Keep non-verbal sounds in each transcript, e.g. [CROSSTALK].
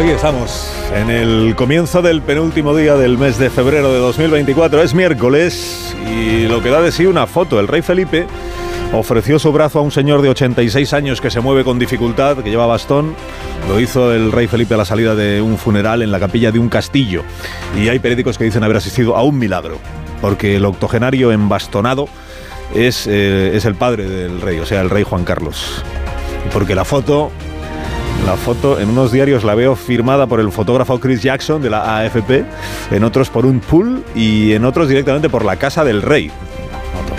Aquí estamos, en el comienzo del penúltimo día del mes de febrero de 2024. Es miércoles y lo que da de sí una foto. El rey Felipe ofreció su brazo a un señor de 86 años que se mueve con dificultad, que lleva bastón. Lo hizo el rey Felipe a la salida de un funeral en la capilla de un castillo. Y hay periódicos que dicen haber asistido a un milagro, porque el octogenario embastonado es, eh, es el padre del rey, o sea, el rey Juan Carlos. Porque la foto la foto en unos diarios la veo firmada por el fotógrafo Chris Jackson de la AFP, en otros por un pool y en otros directamente por la casa del rey.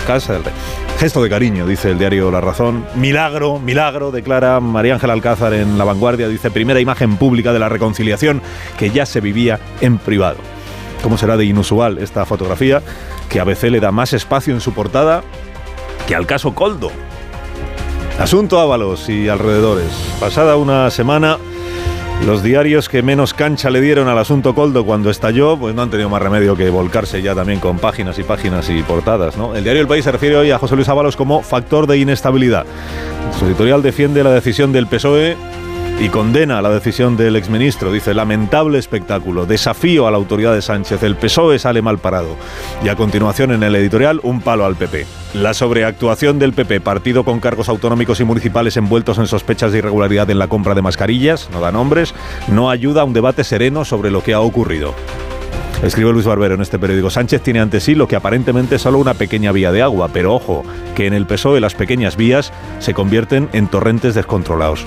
Casa del rey. Gesto de cariño, dice el diario La Razón. Milagro, milagro, declara María Ángela Alcázar en La Vanguardia. Dice primera imagen pública de la reconciliación que ya se vivía en privado. ¿Cómo será de inusual esta fotografía? Que ABC le da más espacio en su portada que al caso Coldo. Asunto Ábalos y alrededores. Pasada una semana, los diarios que menos cancha le dieron al asunto Coldo cuando estalló, pues no han tenido más remedio que volcarse ya también con páginas y páginas y portadas. ¿no? El diario El País se refiere hoy a José Luis Ábalos como factor de inestabilidad. Su editorial defiende la decisión del PSOE y condena la decisión del exministro. Dice, lamentable espectáculo, desafío a la autoridad de Sánchez, el PSOE sale mal parado. Y a continuación en el editorial, un palo al PP. La sobreactuación del PP, partido con cargos autonómicos y municipales envueltos en sospechas de irregularidad en la compra de mascarillas, no da nombres, no ayuda a un debate sereno sobre lo que ha ocurrido. Escribe Luis Barbero en este periódico. Sánchez tiene ante sí lo que aparentemente es solo una pequeña vía de agua, pero ojo, que en el PSOE las pequeñas vías se convierten en torrentes descontrolados.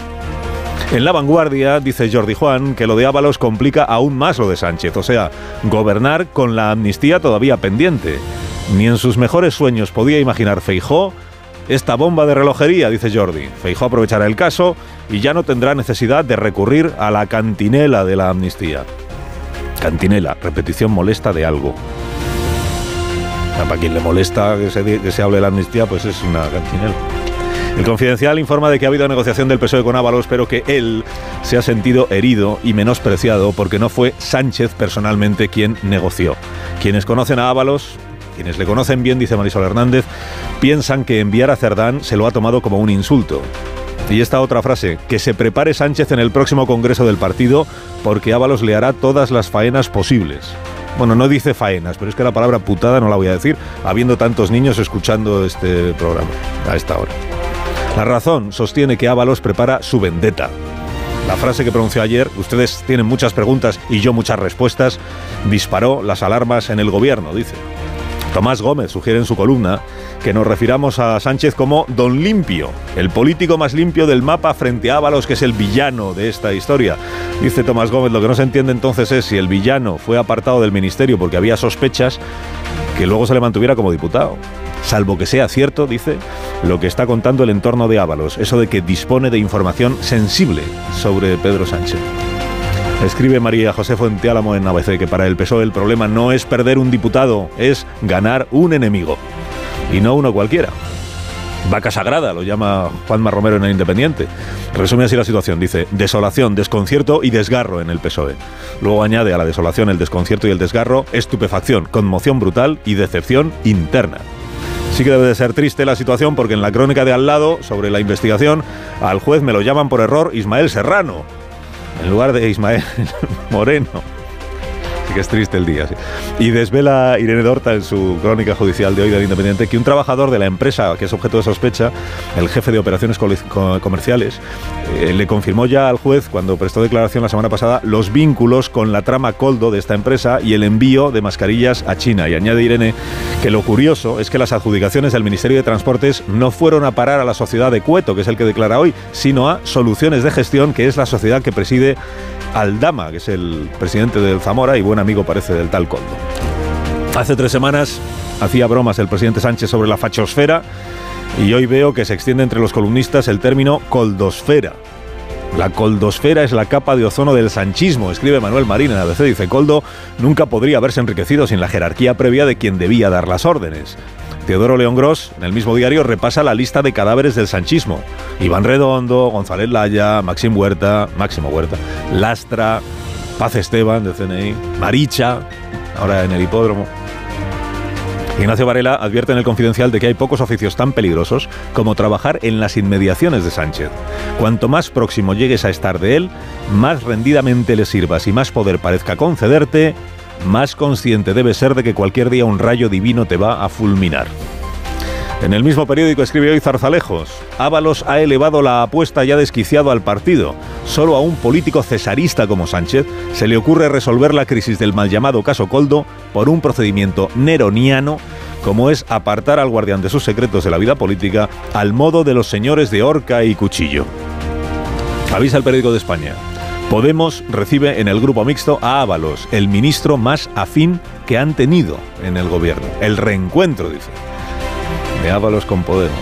En la vanguardia dice Jordi Juan que lo de Ábalos complica aún más lo de Sánchez, o sea, gobernar con la amnistía todavía pendiente. Ni en sus mejores sueños podía imaginar Feijó esta bomba de relojería, dice Jordi. Feijó aprovechará el caso y ya no tendrá necesidad de recurrir a la cantinela de la amnistía. Cantinela, repetición molesta de algo. Para quien le molesta que se, que se hable de la amnistía, pues es una cantinela. El Confidencial informa de que ha habido negociación del PSOE con Ábalos, pero que él se ha sentido herido y menospreciado porque no fue Sánchez personalmente quien negoció. Quienes conocen a Ábalos, quienes le conocen bien, dice Marisol Hernández, piensan que enviar a Cerdán se lo ha tomado como un insulto. Y esta otra frase, que se prepare Sánchez en el próximo Congreso del partido porque Ábalos le hará todas las faenas posibles. Bueno, no dice faenas, pero es que la palabra putada no la voy a decir, habiendo tantos niños escuchando este programa a esta hora. La razón sostiene que Ábalos prepara su vendetta. La frase que pronunció ayer, ustedes tienen muchas preguntas y yo muchas respuestas, disparó las alarmas en el gobierno, dice. Tomás Gómez sugiere en su columna que nos refiramos a Sánchez como Don Limpio, el político más limpio del mapa frente a Ábalos, que es el villano de esta historia. Dice Tomás Gómez, lo que no se entiende entonces es si el villano fue apartado del ministerio porque había sospechas, que luego se le mantuviera como diputado salvo que sea cierto, dice, lo que está contando el entorno de Ábalos, eso de que dispone de información sensible sobre Pedro Sánchez. Escribe María José Fuenteálamo en ABC que para el PSOE el problema no es perder un diputado, es ganar un enemigo. Y no uno cualquiera. Vaca sagrada, lo llama Juanma Romero en el Independiente. Resume así la situación, dice, desolación, desconcierto y desgarro en el PSOE. Luego añade a la desolación, el desconcierto y el desgarro, estupefacción, conmoción brutal y decepción interna. Sí que debe de ser triste la situación porque en la crónica de al lado, sobre la investigación, al juez me lo llaman por error Ismael Serrano, en lugar de Ismael [LAUGHS] Moreno. Que es triste el día. Y desvela Irene Dorta en su crónica judicial de hoy del Independiente que un trabajador de la empresa que es objeto de sospecha, el jefe de operaciones comerciales, eh, le confirmó ya al juez cuando prestó declaración la semana pasada los vínculos con la trama Coldo de esta empresa y el envío de mascarillas a China. Y añade Irene que lo curioso es que las adjudicaciones del Ministerio de Transportes no fueron a parar a la sociedad de Cueto, que es el que declara hoy, sino a Soluciones de Gestión, que es la sociedad que preside Aldama, que es el presidente del Zamora y buen amigo parece del tal Coldo. Hace tres semanas hacía bromas el presidente Sánchez sobre la fachosfera y hoy veo que se extiende entre los columnistas el término coldosfera. La coldosfera es la capa de ozono del sanchismo, escribe Manuel Marín en ABC. Dice, Coldo nunca podría haberse enriquecido sin la jerarquía previa de quien debía dar las órdenes. Teodoro León Gross, en el mismo diario, repasa la lista de cadáveres del sanchismo. Iván Redondo, González Laya, Maxim Huerta, Máximo Huerta, Lastra, Paz Esteban de CNI, Maricha, ahora en el hipódromo. Ignacio Varela advierte en el confidencial de que hay pocos oficios tan peligrosos como trabajar en las inmediaciones de Sánchez. Cuanto más próximo llegues a estar de él, más rendidamente le sirvas y más poder parezca concederte, más consciente debes ser de que cualquier día un rayo divino te va a fulminar. En el mismo periódico escribe hoy Zarzalejos, Ábalos ha elevado la apuesta ya desquiciado al partido. Solo a un político cesarista como Sánchez se le ocurre resolver la crisis del mal llamado caso Coldo por un procedimiento neroniano como es apartar al guardián de sus secretos de la vida política al modo de los señores de horca y cuchillo. Avisa el periódico de España. Podemos recibe en el grupo mixto a Ábalos, el ministro más afín que han tenido en el gobierno. El reencuentro, dice de Ábalos con Podemos.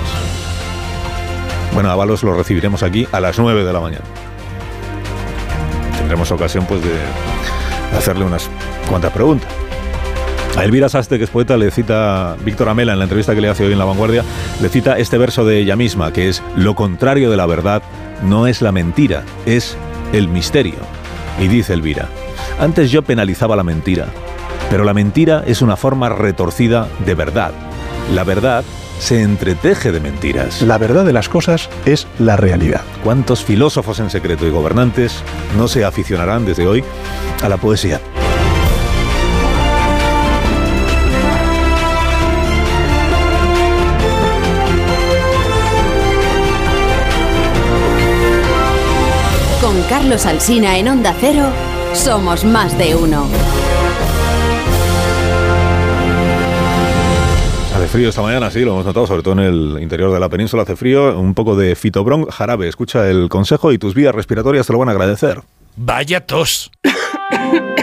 Bueno, Ábalos lo recibiremos aquí a las 9 de la mañana. Tendremos ocasión pues de hacerle unas cuantas preguntas. A Elvira Saste, que es poeta, le cita Víctor Amela en la entrevista que le hace hoy en La Vanguardia, le cita este verso de ella misma, que es lo contrario de la verdad no es la mentira, es el misterio. Y dice Elvira, antes yo penalizaba la mentira, pero la mentira es una forma retorcida de verdad. La verdad se entreteje de mentiras. La verdad de las cosas es la realidad. ¿Cuántos filósofos en secreto y gobernantes no se aficionarán desde hoy a la poesía? Con Carlos Alsina en Onda Cero, somos más de uno. Frío esta mañana, sí, lo hemos notado, sobre todo en el interior de la península hace frío. Un poco de fitobron jarabe. Escucha el consejo y tus vías respiratorias te lo van a agradecer. Vaya tos. [LAUGHS]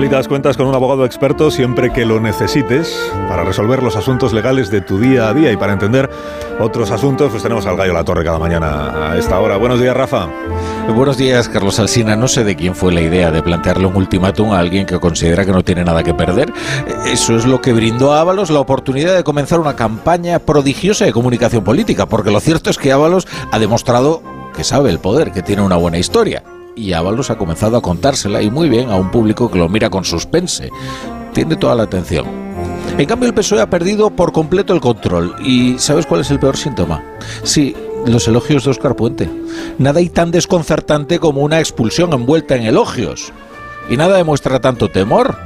Legalitas cuentas con un abogado experto siempre que lo necesites para resolver los asuntos legales de tu día a día y para entender otros asuntos, pues tenemos al Gallo La Torre cada mañana a esta hora. Buenos días, Rafa. Buenos días, Carlos Alsina. No sé de quién fue la idea de plantearle un ultimátum a alguien que considera que no tiene nada que perder. Eso es lo que brindó a Ábalos la oportunidad de comenzar una campaña prodigiosa de comunicación política, porque lo cierto es que Ábalos ha demostrado que sabe el poder, que tiene una buena historia. Y Ábalos ha comenzado a contársela y muy bien a un público que lo mira con suspense. Tiene toda la atención. En cambio, el PSOE ha perdido por completo el control. ¿Y sabes cuál es el peor síntoma? Sí, los elogios de Oscar Puente. Nada hay tan desconcertante como una expulsión envuelta en elogios. Y nada demuestra tanto temor.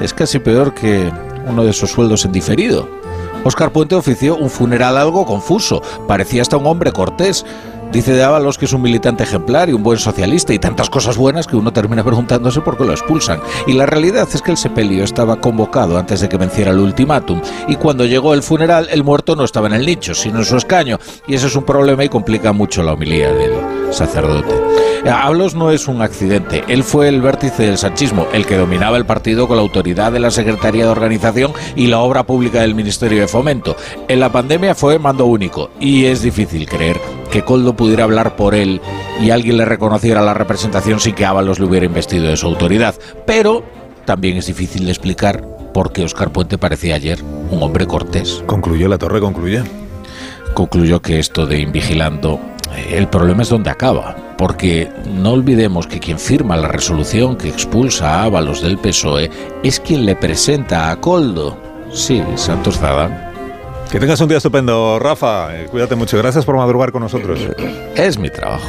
Es casi peor que uno de esos sueldos en diferido. Oscar Puente ofició un funeral algo confuso. Parecía hasta un hombre cortés. Dice de Ábalos que es un militante ejemplar y un buen socialista y tantas cosas buenas que uno termina [LAUGHS] preguntándose por qué lo expulsan. Y la realidad es que el sepelio estaba convocado antes de que venciera el ultimátum y cuando llegó el funeral el muerto no estaba en el nicho, sino en su escaño y ese es un problema y complica mucho la homilía del sacerdote. Ábalos no es un accidente, él fue el vértice del sanchismo, el que dominaba el partido con la autoridad de la Secretaría de Organización y la obra pública del Ministerio de Fomento. En la pandemia fue mando único y es difícil creer que Coldo pudiera hablar por él y alguien le reconociera la representación sin que Ábalos le hubiera investido de su autoridad. Pero también es difícil de explicar por qué Oscar Puente parecía ayer un hombre cortés. Concluyó la torre, concluye. Concluyó que esto de invigilando, el problema es donde acaba. Porque no olvidemos que quien firma la resolución que expulsa a Ábalos del PSOE es quien le presenta a Coldo. Sí, Santos Zadán. Que tengas un día estupendo, Rafa. Eh, cuídate mucho. Gracias por madrugar con nosotros. Es mi trabajo.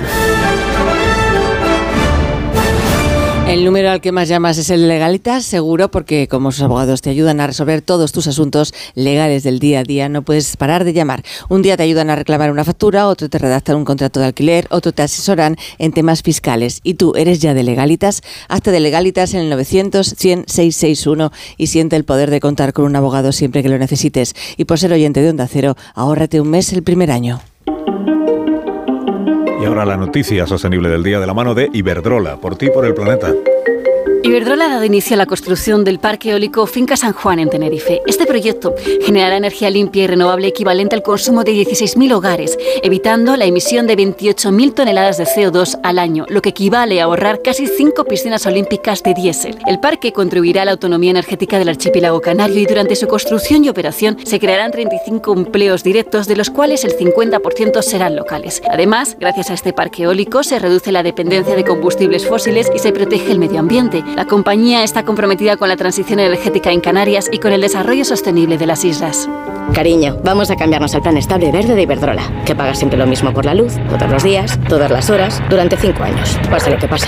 El número al que más llamas es el Legalitas, seguro, porque como sus abogados te ayudan a resolver todos tus asuntos legales del día a día, no puedes parar de llamar. Un día te ayudan a reclamar una factura, otro te redactan un contrato de alquiler, otro te asesoran en temas fiscales. Y tú eres ya de Legalitas, hazte de Legalitas en el 900 100 661 y siente el poder de contar con un abogado siempre que lo necesites. Y por ser oyente de Onda Cero, ahórrate un mes el primer año. Y ahora la noticia sostenible del día de la mano de Iberdrola, por ti por el planeta. Iberdrola ha dado inicio a la construcción del parque eólico Finca San Juan en Tenerife. Este proyecto generará energía limpia y renovable equivalente al consumo de 16.000 hogares, evitando la emisión de 28.000 toneladas de CO2 al año, lo que equivale a ahorrar casi cinco piscinas olímpicas de diésel. El parque contribuirá a la autonomía energética del archipiélago canario y durante su construcción y operación se crearán 35 empleos directos, de los cuales el 50% serán locales. Además, gracias a este parque eólico se reduce la dependencia de combustibles fósiles y se protege el medio ambiente. La compañía está comprometida con la transición energética en Canarias y con el desarrollo sostenible de las islas. Cariño, vamos a cambiarnos al plan estable verde de Iberdrola, que paga siempre lo mismo por la luz, todos los días, todas las horas, durante cinco años, pase lo que pase.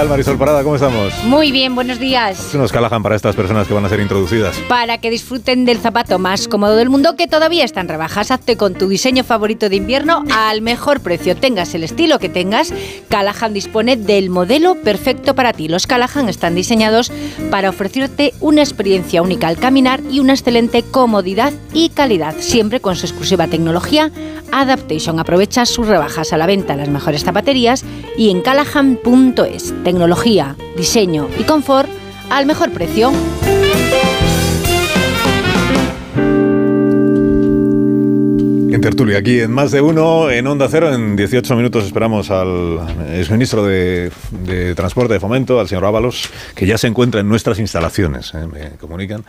Tal, Marisol Parada? ¿Cómo estamos? Muy bien, buenos días. ¿Qué nos calajan para estas personas que van a ser introducidas? Para que disfruten del zapato más cómodo del mundo que todavía está en rebajas. Hazte con tu diseño favorito de invierno al mejor precio. Tengas el estilo que tengas, Callahan dispone del modelo perfecto para ti. Los Callahan están diseñados para ofrecerte una experiencia única al caminar y una excelente comodidad y calidad, siempre con su exclusiva tecnología Adaptation. Aprovecha sus rebajas a la venta en las mejores zapaterías y en callahan.es. Tecnología, diseño y confort al mejor precio. En tertulia, aquí en Más de Uno, en Onda Cero, en 18 minutos esperamos al exministro de, Transporte de Fomento, al señor Ábalos, que ya se encuentra en nuestras instalaciones, ¿eh? me comunican,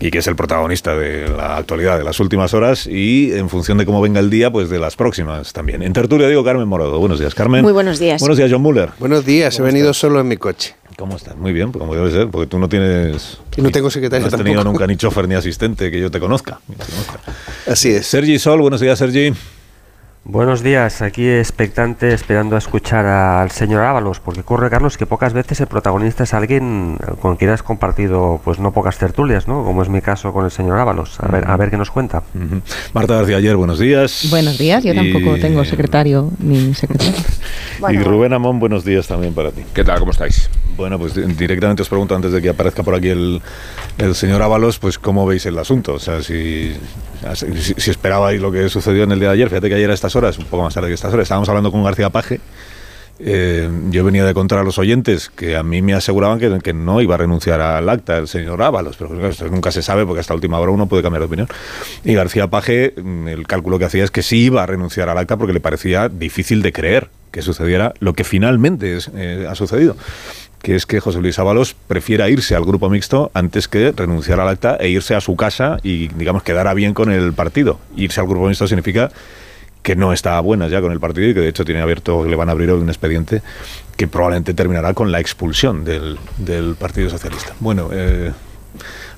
y que, es el protagonista de la actualidad de las últimas horas y en función de cómo venga el día, pues de las próximas también. En tertulia digo Carmen Morado. Buenos días, Carmen. Muy buenos días. Buenos días, John Muller. Buenos días, he venido solo en mi coche. ¿Cómo estás? Muy bien, pues como debe ser, porque tú no tienes... Y no tengo secretario No has tenido tampoco. nunca ni chofer ni asistente que yo te conozca. Así es. Sergi Sol, buenos días, Sergi. Buenos días, aquí expectante esperando a escuchar al señor Ábalos, porque ocurre, Carlos, que pocas veces el protagonista es alguien con quien has compartido pues no pocas tertulias, ¿no? Como es mi caso con el señor Ábalos. A ver, a ver qué nos cuenta. Marta García Ayer, buenos días. Buenos días, yo tampoco Y- tengo secretario ni secretaria. [LAUGHS] Y Rubén Amón, buenos días también para ti. ¿Qué tal? ¿Cómo estáis? Bueno, pues di- directamente os pregunto antes de que aparezca por aquí el, señor Ábalos, pues cómo veis el asunto. O sea, si, si, esperabais lo que sucedió en el día de ayer, fíjate que ayer a estas horas, un poco más tarde que estas horas, estábamos hablando con García Paje. Eh, yo venía de contar a los oyentes que a mí me aseguraban que, no iba a renunciar al acta el señor Ábalos, pero nunca se sabe porque hasta última hora uno puede cambiar de opinión. Y García Paje, mm, el cálculo que hacía es que sí iba a renunciar al acta porque le parecía difícil de creer que sucediera lo que finalmente es, eh, ha sucedido que es que José Luis Ábalos prefiera irse al grupo mixto antes que renunciar al acta e irse a su casa y, digamos, quedara bien con el partido. Irse al grupo mixto significa que no está a buenas ya con el partido y que de hecho tiene abierto, le van a abrir hoy un expediente que probablemente terminará con la expulsión del, del Partido Socialista. Bueno, eh,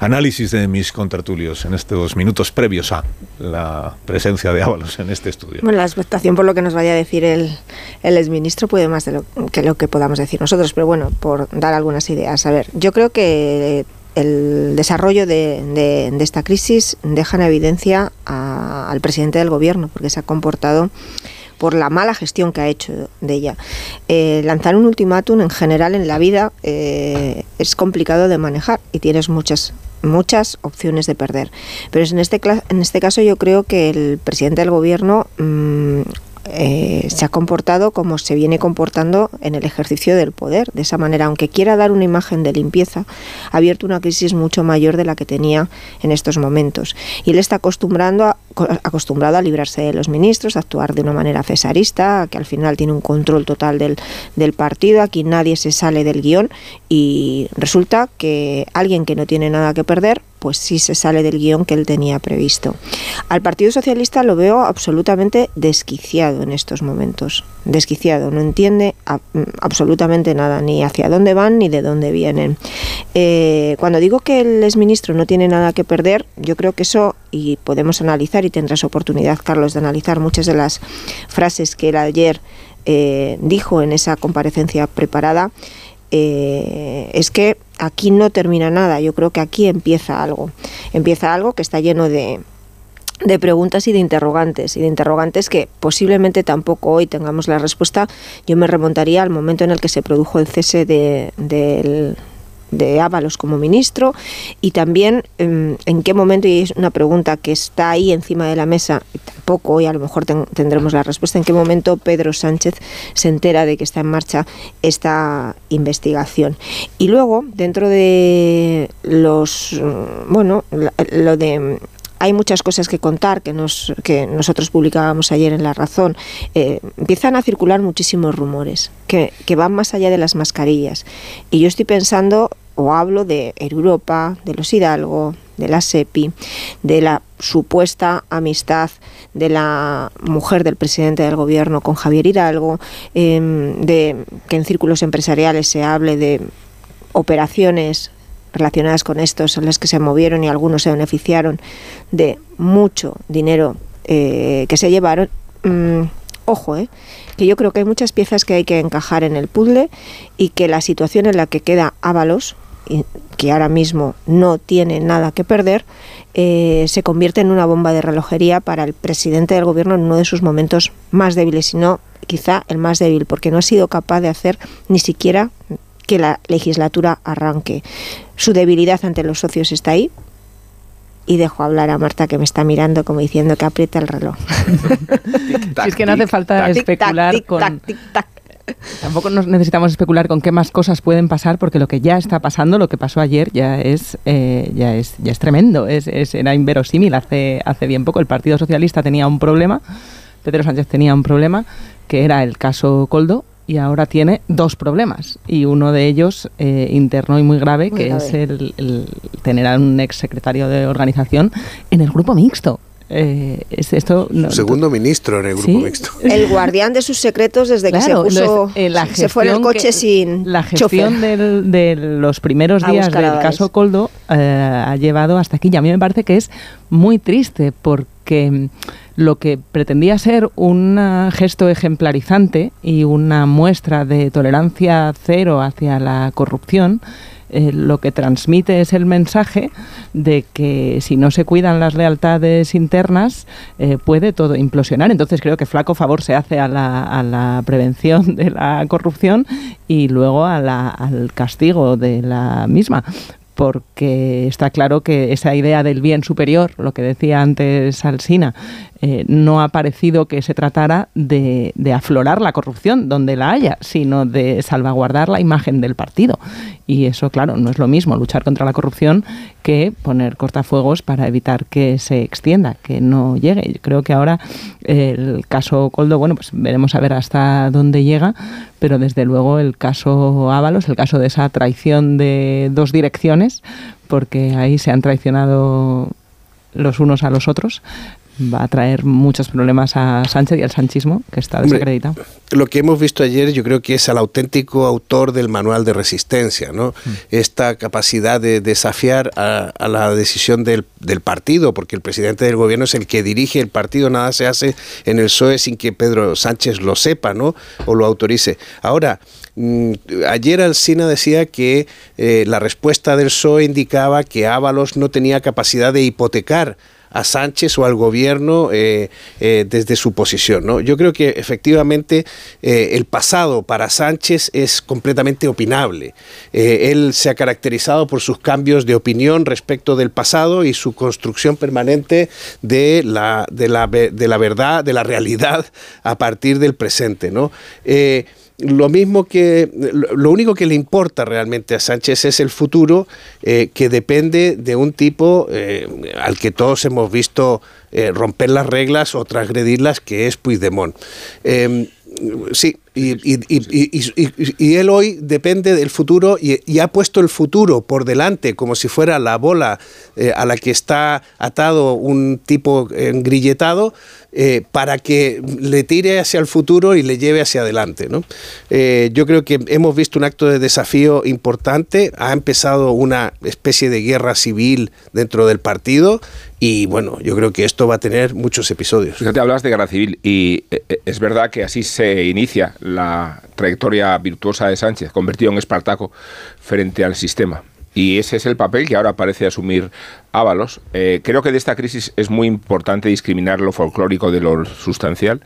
análisis de mis contertulios en estos minutos previos a la presencia de Ábalos en este estudio. Bueno, la expectación por lo que nos vaya a decir el, el exministro puede más de lo que lo que podamos decir nosotros, pero bueno, por dar algunas ideas. A ver, yo creo que el desarrollo de, de- de esta crisis deja en evidencia a- al presidente del gobierno, porque se ha comportado por la mala gestión que ha hecho de ella. Eh, lanzar un ultimátum en general en la vida eh, es complicado de manejar y tienes muchas muchas opciones de perder. Pero en este, en este caso yo creo que el presidente del gobierno mm, eh, se ha comportado como se viene comportando en el ejercicio del poder. De esa manera, aunque quiera dar una imagen de limpieza, ha abierto una crisis mucho mayor de la que tenía en estos momentos. Y él está acostumbrando a, acostumbrado a librarse de los ministros, a actuar de una manera cesarista, que al final tiene un control total del, del partido, aquí nadie se sale del guion y resulta que alguien que no tiene nada que perder pues sí se sale del guion que él tenía previsto. Al Partido Socialista lo veo absolutamente desquiciado en estos momentos. Desquiciado, no entiende absolutamente nada, ni hacia dónde van ni de dónde vienen. Eh, cuando digo que el exministro no tiene nada que perder, yo creo que eso, y podemos analizar, y tendrás oportunidad, Carlos, de analizar muchas de las frases que él ayer eh, dijo en esa comparecencia preparada, eh, es que aquí no termina nada, yo creo que aquí empieza algo, empieza algo que está lleno de, de preguntas y de interrogantes, y de interrogantes que posiblemente tampoco hoy tengamos la respuesta. Yo me remontaría al momento en el que se produjo el cese de, del de Ábalos como ministro y también em, en qué momento, y es una pregunta que está ahí encima de la mesa, tampoco y a lo mejor tendremos la respuesta, en qué momento Pedro Sánchez se entera de que está en marcha esta investigación. Y luego, dentro de los, bueno, lo de hay muchas cosas que contar que, nos, que nosotros publicábamos ayer en La Razón. Eh, empiezan a circular muchísimos rumores que, que, van más allá de las mascarillas. Y yo estoy pensando o hablo de Europa, de los Hidalgo, de la SEPI, de la supuesta amistad de la mujer del presidente del gobierno con Javier Hidalgo, em, de que en círculos empresariales se hable de operaciones relacionadas con estos en las que se movieron y algunos se beneficiaron de mucho dinero eh, que se llevaron. Mm, ojo, eh, que yo creo que hay muchas piezas que hay que encajar en el puzzle y que la situación en la que queda Ábalos, que ahora mismo no tiene nada que perder, eh, se convierte en una bomba de relojería para el presidente del gobierno en uno de sus momentos más débiles, sino quizá el más débil, porque no ha sido capaz de hacer ni siquiera que la legislatura arranque. Su debilidad ante los socios está ahí, y dejo hablar a Marta que me está mirando como diciendo que aprieta el reloj. [LAUGHS] es que no hace falta especular con... Tampoco nos necesitamos especular con qué más cosas pueden pasar porque lo que ya está pasando, lo que pasó ayer ya es eh, ya es ya es tremendo, es, era inverosímil. Hace hace bien poco el Partido Socialista tenía un problema, Pedro Sánchez tenía un problema que era el caso Coldo y ahora tiene dos problemas. Y uno de ellos eh, interno y muy grave que es el, tener a un ex secretario de organización en el grupo mixto eh, es esto segundo ministro en el grupo mixto. El guardián de sus secretos desde que se puso eh, se fue en el coche sin la gestión de los primeros días del caso Coldo ha llevado hasta aquí. Y a mí me parece que es muy triste porque lo que pretendía ser un gesto ejemplarizante y una muestra de tolerancia cero hacia la corrupción, eh, lo que transmite es el mensaje de que si no se cuidan las lealtades internas eh, puede todo implosionar. Entonces creo que flaco favor se hace a la, a la prevención de la corrupción y luego a la, al castigo de la misma porque está claro que esa idea del bien superior, lo que decía antes Alsina, eh, no ha parecido que se tratara de, aflorar la corrupción donde la haya, sino de salvaguardar la imagen del partido. Y eso, claro, no es lo mismo luchar contra la corrupción que poner cortafuegos para evitar que se extienda, que no llegue. Yo creo que ahora el caso Coldo, bueno, pues veremos a ver hasta dónde llega, pero desde luego el caso Ábalos, el caso de esa traición de dos direcciones, porque ahí se han traicionado los unos a los otros, va a traer muchos problemas a Sánchez y al sanchismo, que está desacreditado. lo que hemos visto ayer yo creo que es al auténtico autor del manual de resistencia, ¿no? Mm. Esta capacidad de desafiar a, la decisión del, del, partido, porque el presidente del gobierno es el que dirige el partido, nada se hace en el PSOE sin que Pedro Sánchez lo sepa, ¿no? O lo autorice. Ahora, mm, ayer Alsina decía que eh, la respuesta del PSOE indicaba que Ábalos no tenía capacidad de hipotecar a Sánchez o al gobierno eh, eh, desde su posición. ¿no? Yo creo que efectivamente el pasado para Sánchez es completamente opinable. él se ha caracterizado por sus cambios de opinión respecto del pasado y su construcción permanente de la, de la, de la verdad, de la realidad a partir del presente. ¿no? Lo mismo que lo único que le importa realmente a Sánchez es el futuro eh, que depende de un tipo eh, al que todos hemos visto eh, romper las reglas o transgredirlas que es Puigdemont. Em, sí y, y, él hoy depende del futuro y, ha puesto el futuro por delante como si fuera la bola a la que está atado un tipo engrilletado eh, para que le tire hacia el futuro y le lleve hacia adelante. ¿no? Eh, yo creo que hemos visto un acto de desafío importante, ha empezado una especie de guerra civil dentro del partido y bueno, yo creo que esto va a tener muchos episodios. Fíjate, hablas de guerra civil y eh, es verdad que así se inicia la trayectoria virtuosa de Sánchez, convertido en Espartaco frente al sistema. Y ese es el papel que ahora parece asumir Ábalos. Eh, creo que de esta crisis es muy importante discriminar lo folclórico de lo sustancial.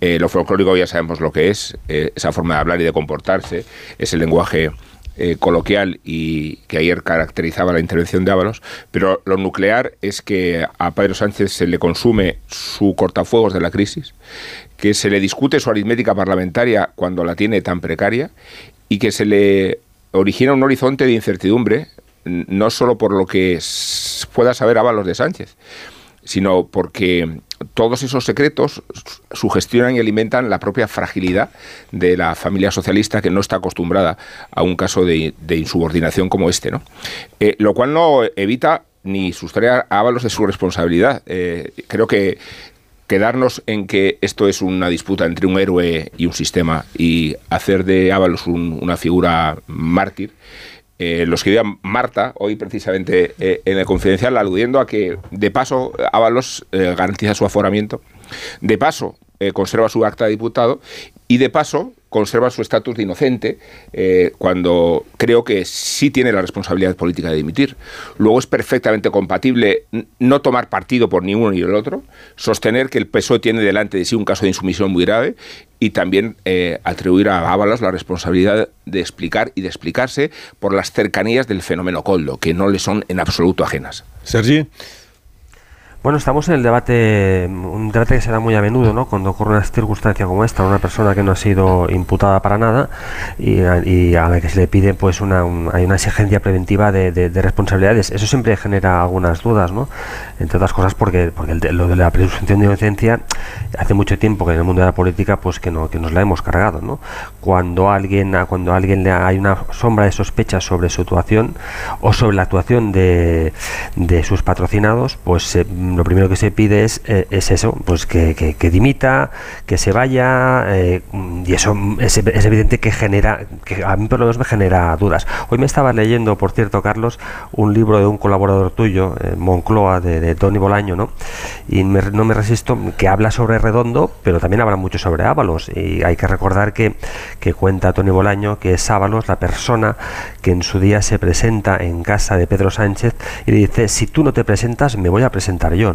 Eh, lo folclórico ya sabemos lo que es, eh, esa forma de hablar y de comportarse, ese lenguaje coloquial y que ayer caracterizaba la intervención de Ábalos, pero lo nuclear es que a Pedro Sánchez se le consume su cortafuegos de la crisis, que se le discute su aritmética parlamentaria cuando la tiene tan precaria y que se le origina un horizonte de incertidumbre, no solo por lo que pueda saber Ábalos de Sánchez, sino porque todos esos secretos sugestionan y alimentan la propia fragilidad de la familia socialista que no está acostumbrada a un caso de, insubordinación como este, ¿no? Eh, lo cual no evita ni sustraer a Ábalos de su responsabilidad. Eh, creo que quedarnos en que esto es una disputa entre un héroe y un sistema y hacer de Ábalos una figura mártir. Eh, lo escribía Marta hoy precisamente eh, en el confidencial aludiendo a que de paso Ábalos eh, garantiza su aforamiento, de paso conserva su acta de diputado y de paso conserva su estatus de inocente eh, cuando creo que sí tiene la responsabilidad política de dimitir. Luego es perfectamente compatible no tomar partido por ni uno ni el otro, sostener que el PSOE tiene delante de sí un caso de insumisión muy grave y también eh, atribuir a Ábalos la responsabilidad de explicar y de explicarse por las cercanías del fenómeno Coldo, que no le son en absoluto ajenas. Sergi. Bueno, estamos en el debate, un debate que se da muy a menudo, ¿no? Cuando ocurre una circunstancia como esta, una persona que no ha sido imputada para nada y, a la que se le pide, pues, una, hay una exigencia preventiva de, responsabilidades. Eso siempre genera algunas dudas, ¿no? Entre otras cosas porque, porque lo de la presunción de inocencia hace mucho tiempo que en el mundo de la política, pues, que no, que nos la hemos cargado, ¿no? Cuando alguien, cuando alguien le hay una sombra de sospecha sobre su actuación o sobre la actuación de, de sus patrocinados, pues se lo primero que se pide es, eh, es eso, pues que, que, dimita, que se vaya, eh, y eso es, evidente que genera, que a mí por lo menos me genera dudas. Hoy me estaba leyendo, por cierto, Carlos, un libro de un colaborador tuyo, eh, Moncloa, de, Tony Bolaño, ¿no? Y no me resisto, que habla sobre Redondo, pero también habla mucho sobre Ábalos, y hay que recordar que, que cuenta Tony Bolaño que es Ábalos la persona que en su día se presenta en casa de Pedro Sánchez y le dice, si tú no te presentas, me voy a presentar yo.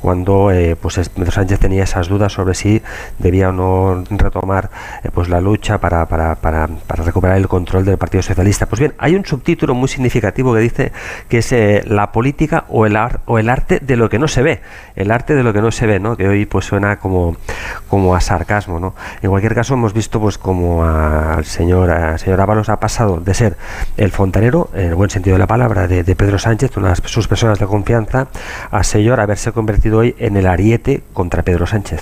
Cuando eh, pues Pedro Sánchez tenía esas dudas sobre si debía o no retomar eh, pues la lucha para, para, para, para, recuperar el control del Partido Socialista. Pues bien, hay un subtítulo muy significativo que dice que es eh, la política o el, o el arte de lo que no se ve. El arte de lo que no se ve, ¿no? Que hoy pues suena como, como a sarcasmo, ¿no? En cualquier caso hemos visto pues como al señor, al señor Ábalos ha pasado de ser el fontanero, en el buen sentido de la palabra, de, Pedro Sánchez, una de sus personas de confianza, a señor haberse convertido hoy en el ariete contra Pedro Sánchez.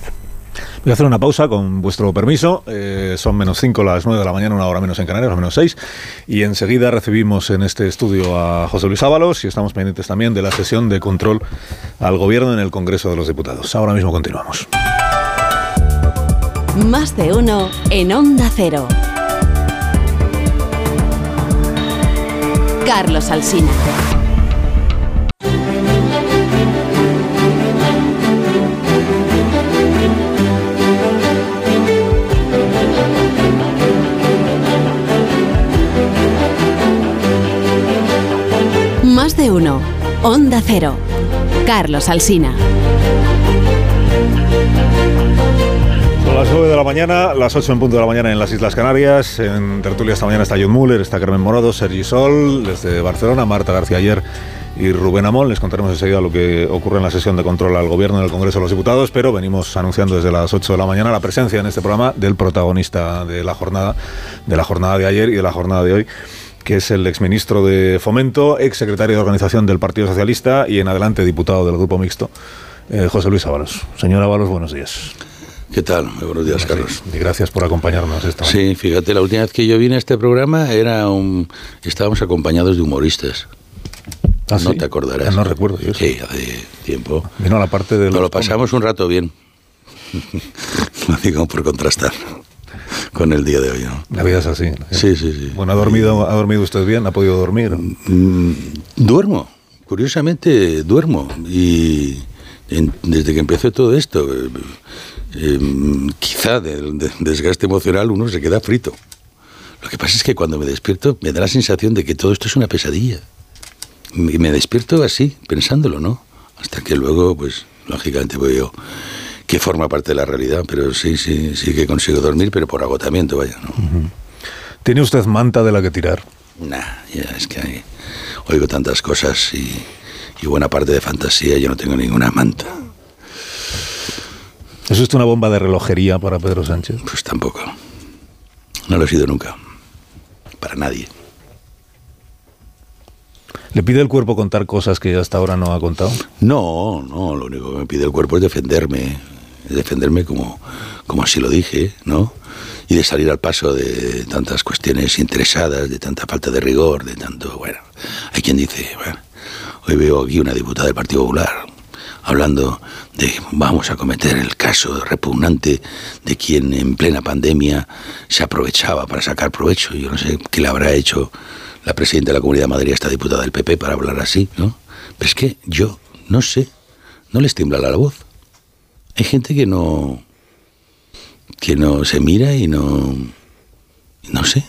Voy a hacer una pausa con vuestro permiso. Eh, son menos 5 las 9 de la mañana, una hora menos en Canarias, menos 6. Y enseguida recibimos en este estudio a José Luis Ábalos y estamos pendientes también de la sesión de control al gobierno en el Congreso de los Diputados. Ahora mismo continuamos. Más de uno en Onda Cero. Carlos Alsina. Más de uno. Onda Cero. Carlos Alsina. Son las 9 de la mañana, las 8 en punto de la mañana en las Islas Canarias. En tertulia esta mañana está John Muller, está Carmen Morado, Sergi Sol, desde Barcelona, Marta García ayer y Rubén Amón. Les contaremos enseguida lo que ocurre en la sesión de control al gobierno en el Congreso de los Diputados, pero venimos anunciando desde las 8 de la mañana la presencia en este programa del protagonista de la jornada, de la jornada de ayer y de la jornada de hoy que es el exministro de Fomento, ex secretario de Organización del Partido Socialista y en adelante diputado del Grupo Mixto, eh, José Luis Ábalos. Señor Ábalos, buenos días. ¿Qué tal? Muy buenos días, Carlos. Y gracias por acompañarnos esta Sí, fíjate, la última vez que yo vine a este programa era un, estábamos acompañados de humoristas. ¿Ah, no sí? te acordarás. No recuerdo yo. Sí, hace tiempo. Vino a la parte de Nos lo pasamos un rato bien. [LAUGHS] lo digo por contrastar con el día de hoy, ¿no? La vida es así. Sí, sí, sí. Bueno, ¿ha dormido, ¿ha dormido usted bien? ¿Ha podido dormir? Mm, duermo, curiosamente duermo. Y en- desde que empezó todo esto, eh, eh, quizá del de- desgaste emocional uno se queda frito. Lo que pasa es que cuando me despierto me da la sensación de que todo esto es una pesadilla. Y me despierto así, pensándolo, ¿no? Hasta que luego, pues, lógicamente voy yo que forma parte de la realidad, pero sí, sí, sí que consigo dormir, pero por agotamiento, vaya, ¿no? ¿Tiene usted manta de la que tirar? Nah, ya es que hay- oigo tantas cosas y, y buena parte de fantasía, yo no tengo ninguna manta. ¿Es usted una bomba de relojería para Pedro Sánchez? Pues tampoco. No lo he sido nunca. Para nadie. ¿Le pide el cuerpo contar cosas que hasta ahora no ha contado? No, no, lo único que me pide el cuerpo es defenderme. Es defenderme como, como así lo dije, ¿no? Y de salir al paso de tantas cuestiones interesadas, de tanta falta de rigor, de tanto, bueno. Hay quien dice, hoy veo aquí una diputada del Partido Popular hablando de vamos a cometer el caso repugnante de quien en plena pandemia se aprovechaba para sacar provecho. Yo no sé qué le habrá hecho la presidenta de la Comunidad de Madrid esta diputada del PP para hablar así, ¿no? Pero es que yo no sé, no les tiembla la voz. Hay gente que no que no se mira y no no sé,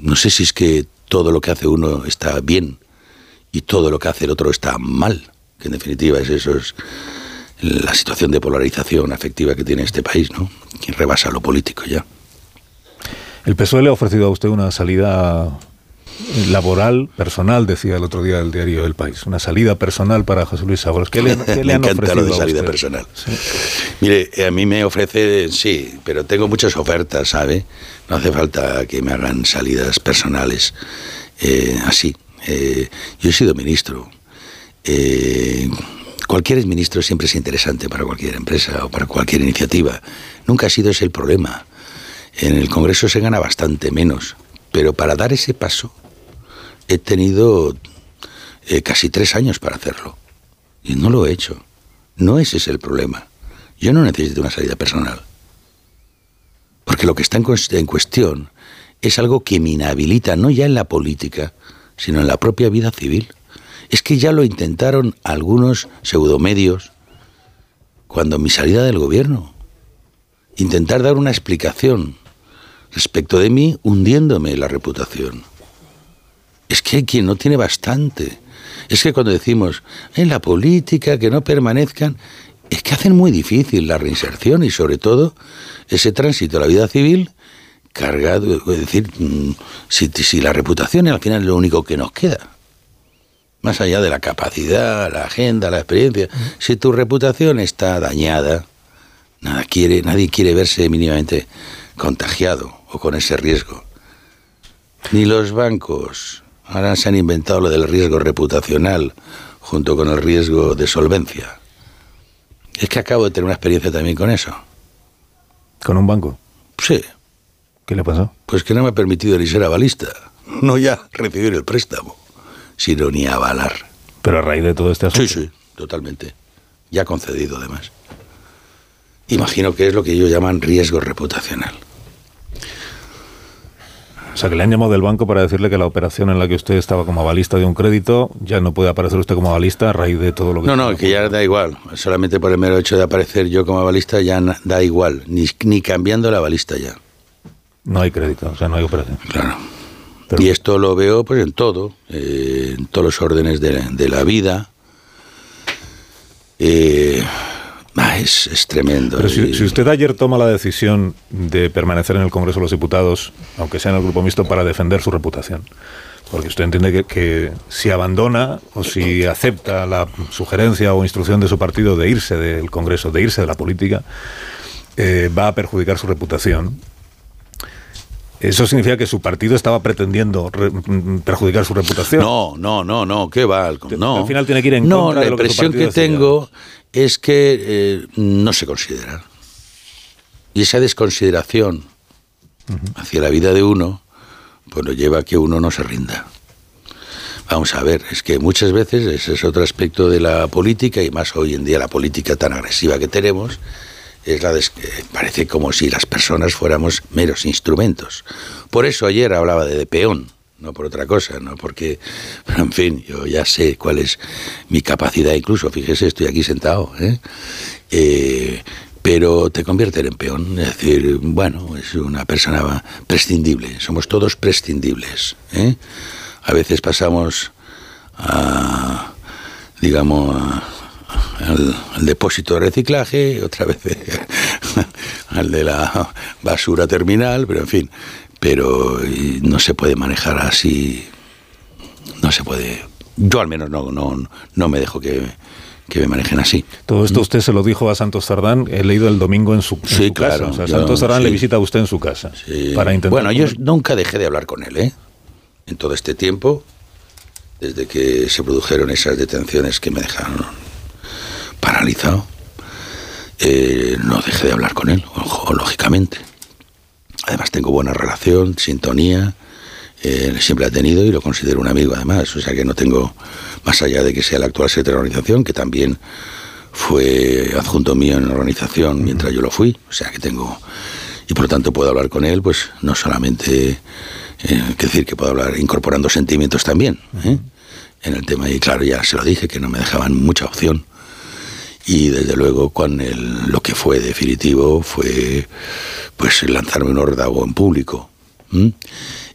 no sé si es que todo lo que hace uno está bien y todo lo que hace el otro está mal, que en definitiva es eso es la situación de polarización afectiva que tiene este país, ¿no? Que rebasa lo político ya. El PSOE le ha ofrecido a usted una salida laboral, personal, decía el otro día el diario El País. Una salida personal para José Luis Ábalos. ¿Qué le, [LAUGHS] qué le me han encanta ofrecido lo de salida personal. Mire, eh, a mí me ofrece, sí, pero tengo muchas ofertas, ¿sabe? No hace falta que me hagan salidas personales eh, así. Eh, yo he sido ministro. Eh, cualquier ministro siempre es interesante para cualquier empresa o para cualquier iniciativa. Nunca ha sido ese el problema. En el Congreso se gana bastante menos, pero para dar ese paso he tenido eh, casi tres años para hacerlo. Y no lo he hecho. No ese es el problema. Yo no necesito una salida personal. Porque lo que está en, en cuestión es algo que me inhabilita no ya en la política, sino en la propia vida civil. Es que ya lo intentaron algunos pseudomedios cuando mi salida del gobierno. Intentar dar una explicación respecto de mí hundiéndome la reputación. Es que hay quien no tiene bastante. Es que cuando decimos en la política que no permanezcan, es que hacen muy difícil la reinserción y sobre todo ese tránsito a la vida civil cargado, es decir, mm, si, si la reputación al final es lo único que nos queda. Más allá de la capacidad, la agenda, la experiencia, si tu reputación está dañada, nada quiere, nadie quiere verse mínimamente contagiado o con ese riesgo. Ni los bancos. Ahora se han inventado lo del riesgo reputacional junto con el riesgo de solvencia. Es que acabo de tener una experiencia también con eso. ¿Con un banco? Sí. ¿Qué le pasó? Pues que no me ha permitido ni ser avalista. [LAUGHS] No ya recibir el préstamo, sino ni avalar. Pero a raíz de todo este asunto. Sí, sí, totalmente. Ya concedido además. Imagino que es lo que ellos llaman riesgo reputacional. O sea, que le han llamado del banco para decirle que la operación en la que usted estaba como avalista de un crédito ya no puede aparecer usted como avalista a raíz de todo lo que... No, no, que ya da igual. Solamente por el mero hecho de aparecer yo como avalista ya da igual. Ni, ni cambiando la avalista ya. No hay crédito, o sea, no hay operación. Claro. Y esto lo veo pues en todo, eh, en todos los órdenes de, de la vida. Eh, ah, es, tremendo. Pero si, usted ayer toma la decisión de permanecer en el Congreso de los Diputados, aunque sea en el Grupo Mixto, para defender su reputación, porque usted entiende que, si abandona o si acepta la sugerencia o instrucción de su partido de irse del Congreso, de irse de la política, eh, va a perjudicar su reputación. ¿Eso significa que su partido estaba pretendiendo mm, perjudicar su reputación? No, no, no, no, ¿qué va? No. Al final tiene que ir en no, contra de lo que la impresión que, tengo es que eh, no se considera. Y esa desconsideración hacia la vida de uno, pues lo lleva a que uno no se rinda. Vamos a ver, es que muchas veces ese es otro aspecto de la política, y más hoy en día la política tan agresiva que tenemos, es la parece como si las personas fuéramos meros instrumentos. Por eso ayer hablaba de, peón, no por otra cosa, no porque, [LAUGHS] en fin, yo ya sé cuál es mi capacidad, incluso, fíjese, estoy aquí sentado, ¿eh? Eh, pero te convierte en peón, es decir, bueno, es una persona prescindible, somos todos prescindibles. ¿eh? A veces pasamos a, digamos, al, depósito de reciclaje, [LAUGHS] otra vez [LAUGHS] al de la basura terminal, pero en fin, pero no se puede manejar así, no se puede, yo al menos no, no, no me dejo que, me manejen así. Todo esto usted se lo dijo a Santos Sardán, he leído el domingo en su, sí, claro, casa. O sea, Santos Sardán le visita a usted en su casa. Para intentar bueno, yo nunca dejé de hablar con él, ¿eh? En todo este tiempo, desde que se produjeron esas detenciones que me dejaron paralizado, eh, no dejé de hablar con él, lógicamente. Además tengo buena relación, sintonía, eh, siempre ha tenido y lo considero un amigo además, o sea que no tengo, más allá de que sea el actual secretario de la organización, que también fue adjunto mío en la organización mientras yo lo fui, o sea que tengo, y por lo tanto puedo hablar con él, pues no solamente, eh, decir que puedo hablar incorporando sentimientos también, en el tema, y claro, ya se lo dije, que no me dejaban mucha opción y desde luego con lo que fue definitivo fue pues lanzarme un órdago en público.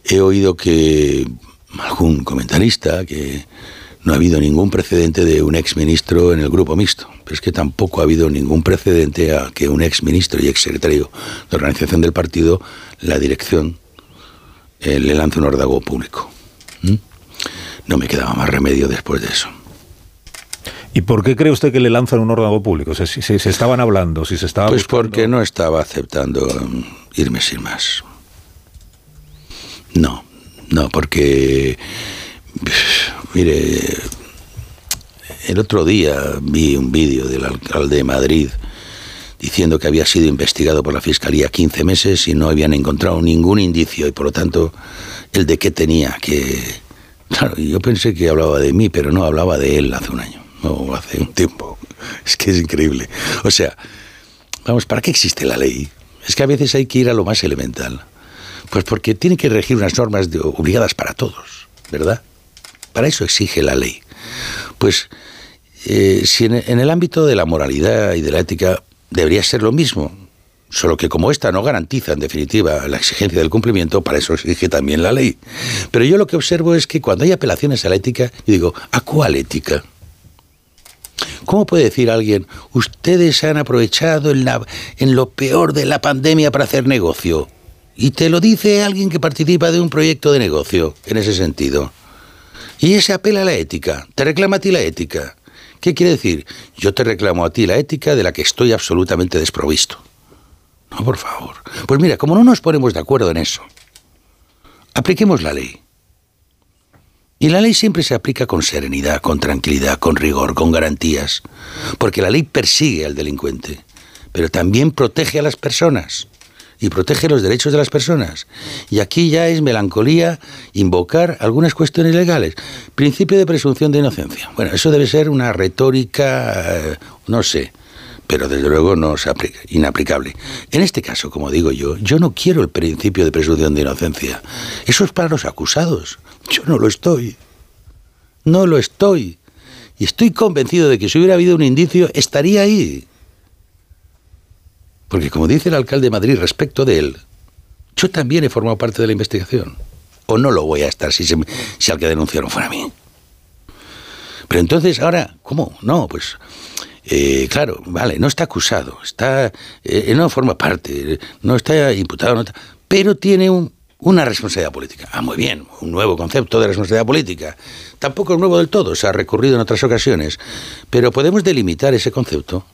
He oído que algún comentarista que no ha habido ningún precedente de un exministro en el grupo mixto, pero es que tampoco ha habido ningún precedente a que un exministro y exsecretario de organización del partido, la dirección, eh, le lance un órdago público. No me quedaba más remedio después de eso. ¿Y por qué cree usted que le lanzan un órgano público? si, se estaban hablando, si se estaba. Pues porque no estaba aceptando um, irme sin más. No, no, porque. [SIGHS] Mire, el otro día vi un vídeo del alcalde de Madrid diciendo que había sido investigado por la Fiscalía 15 meses y no habían encontrado ningún indicio y por lo tanto el de qué tenía que... [LAUGHS] Claro, yo pensé que hablaba de mí, pero no, hablaba de él hace un año hace un tiempo. Es que es increíble. O sea, vamos, ¿para qué existe la ley? Es que a veces hay que ir a lo más elemental. Pues porque tiene que regir unas normas obligadas para todos, ¿verdad? Para eso exige la ley. Pues eh, si en, en el ámbito de la moralidad y de la ética debería ser lo mismo, solo que como esta no garantiza en definitiva la exigencia del cumplimiento, para eso exige también la ley. Pero yo lo que observo es que cuando hay apelaciones a la ética, yo digo, ¿a cuál ética? ¿Cómo puede decir alguien, ustedes han aprovechado en, en lo peor de la pandemia para hacer negocio? Y te lo dice alguien que participa de un proyecto de negocio, en ese sentido. Y ese apela a la ética, te reclama a ti la ética. ¿Qué quiere decir? Yo te reclamo a ti la ética de la que estoy absolutamente desprovisto. No, por favor. Pues mira, como no nos ponemos de acuerdo en eso, apliquemos la ley. Y la ley siempre se aplica con serenidad, con tranquilidad, con rigor, con garantías, porque la ley persigue al delincuente, pero también protege a las personas y protege los derechos de las personas. Y aquí ya es melancolía invocar algunas cuestiones legales. Principio de presunción de inocencia. Bueno, eso debe ser una retórica, eh, no sé, pero desde luego no es inaplicable. En este caso, como digo yo, yo no quiero el principio de presunción de inocencia. Eso es para los acusados. Yo no lo estoy. No lo estoy. Y estoy convencido de que si hubiera habido un indicio, estaría ahí. Porque como dice el alcalde de Madrid respecto de él, yo también he formado parte de la investigación. O no lo voy a estar si, al que denunciaron fuera a mí. Pero entonces, ahora, ¿cómo? No, pues Eh, claro, vale, no está acusado, está, eh, no forma parte, no está imputado, no pero tiene un, una responsabilidad política. Ah, muy bien, un nuevo concepto de responsabilidad política. Tampoco es nuevo del todo, se ha recurrido en otras ocasiones, pero podemos delimitar ese concepto.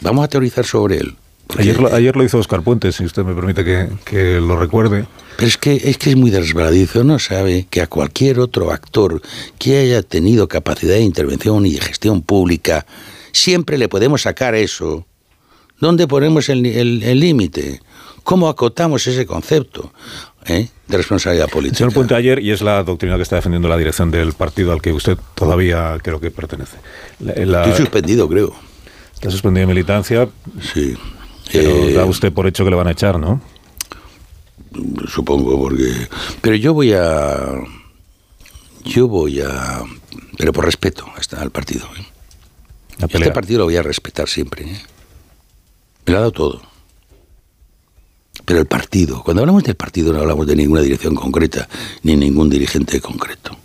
Vamos a teorizar sobre él. Ayer lo, ayer lo hizo Oscar Puente, si usted me permite que, que, lo recuerde. Pero es que, es que es muy desbaladizo, ¿no? Sabe que a cualquier otro actor que haya tenido capacidad de intervención y de gestión pública, siempre le podemos sacar eso. ¿Dónde ponemos el límite? ¿Cómo acotamos ese concepto eh, de responsabilidad política? Señor Puente, ayer, y es la doctrina que está defendiendo la dirección del partido al que usted todavía creo que pertenece. La, Estoy suspendido, creo. Está suspendido de militancia. Sí. Pero eh, da usted por hecho que le van a echar, ¿no? Supongo, porque... Pero yo voy a... Yo voy a... Pero por respeto al partido. ¿eh? Este partido lo voy a respetar siempre. ¿eh? Me lo ha dado todo. Pero el partido, cuando hablamos del partido no hablamos de ninguna dirección concreta, ni ningún dirigente concreto.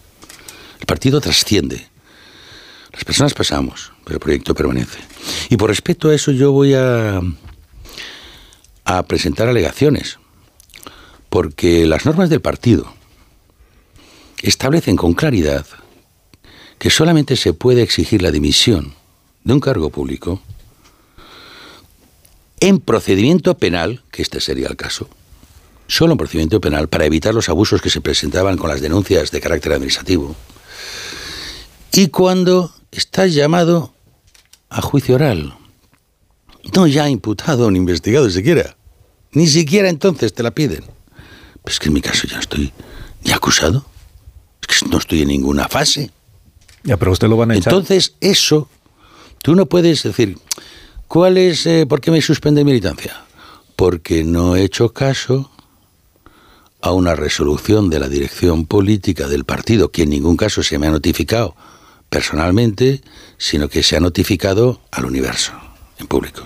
El partido trasciende. Las personas pasamos, pero el proyecto permanece. Y por respeto a eso yo voy a, a presentar alegaciones, porque las normas del partido establecen con claridad que solamente se puede exigir la dimisión de un cargo público en procedimiento penal, que este sería el caso, solo en procedimiento penal, para evitar los abusos que se presentaban con las denuncias de carácter administrativo, y cuando estás llamado a juicio oral, no ya imputado ni investigado siquiera, ni siquiera entonces te la piden. Pues es que en mi caso ya estoy ya acusado, es que no estoy en ninguna fase. Ya, pero usted lo van a echar. Entonces, eso, tú no puedes decir, ¿Cuál es, eh, ¿Por qué me suspende militancia? Porque no he hecho caso a una resolución de la dirección política del partido, que en ningún caso se me ha notificado personalmente, sino que se ha notificado al universo, en público.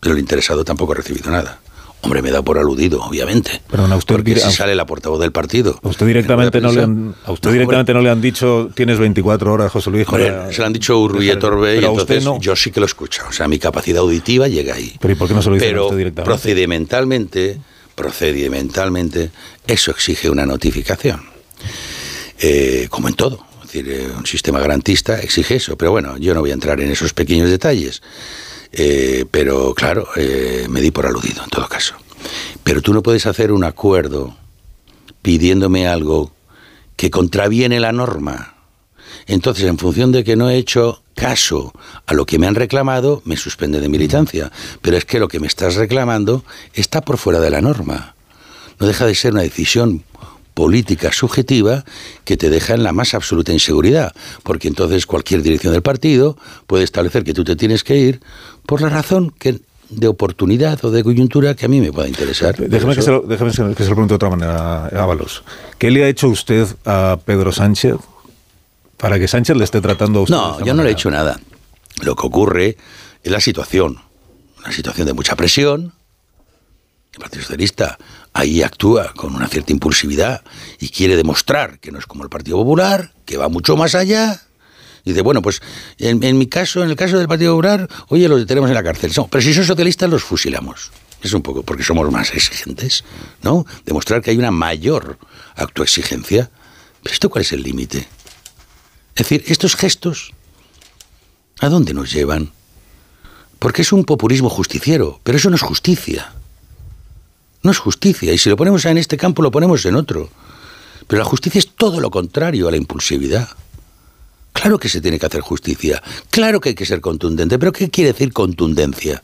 Pero el interesado tampoco ha recibido nada. Hombre, me da por aludido, obviamente. Pero a usted porque si sale la portavoz del partido. A usted directamente no, le han, a usted directamente no le han dicho tienes 24 horas, José Luis. se lo han dicho Urruy Torbe y entonces yo sí que lo escucho. O sea, mi capacidad auditiva llega ahí. Pero ¿y por qué no se lo dice Pero usted directamente? procedimentalmente, procedimentalmente, eso exige una notificación. Eh, como en todo. Es decir, eh, un sistema garantista exige eso. Pero bueno, yo no voy a entrar en esos pequeños detalles. Eh, pero claro, eh, me di por aludido en todo caso. Pero tú no puedes hacer un acuerdo pidiéndome algo que contraviene la norma. Entonces, en función de que no he hecho caso a lo que me han reclamado, me suspende de militancia. Pero es que lo que me estás reclamando está por fuera de la norma. No deja de ser una decisión política subjetiva que te deja en la más absoluta inseguridad, porque entonces cualquier dirección del partido puede establecer que tú te tienes que ir por la razón que de oportunidad o de coyuntura que a mí me pueda interesar. Déjeme, que se, lo, déjeme que se lo pregunte de otra manera, Ábalos. ¿Qué le ha hecho usted a Pedro Sánchez para que Sánchez le esté tratando a usted? No, yo no le he hecho nada. Lo que ocurre es la situación, una situación de mucha presión. El Partido Socialista ahí actúa con una cierta impulsividad y quiere demostrar que no es como el Partido Popular, que va mucho más allá. Y dice, bueno, pues en, mi caso, en el caso del Partido Popular, oye, los detenemos en la cárcel. pero si son socialistas, los fusilamos. Es un poco porque somos más exigentes, ¿no? Demostrar que hay una mayor autoexigencia. ¿Pero esto cuál es el límite? Es decir, estos gestos, ¿a dónde nos llevan? Porque es un populismo justiciero, pero eso no es justicia. No es justicia. Y si lo ponemos en este campo, lo ponemos en otro. Pero la justicia es todo lo contrario a la impulsividad. Claro que se tiene que hacer justicia. Claro que hay que ser contundente. Pero ¿qué quiere decir contundencia?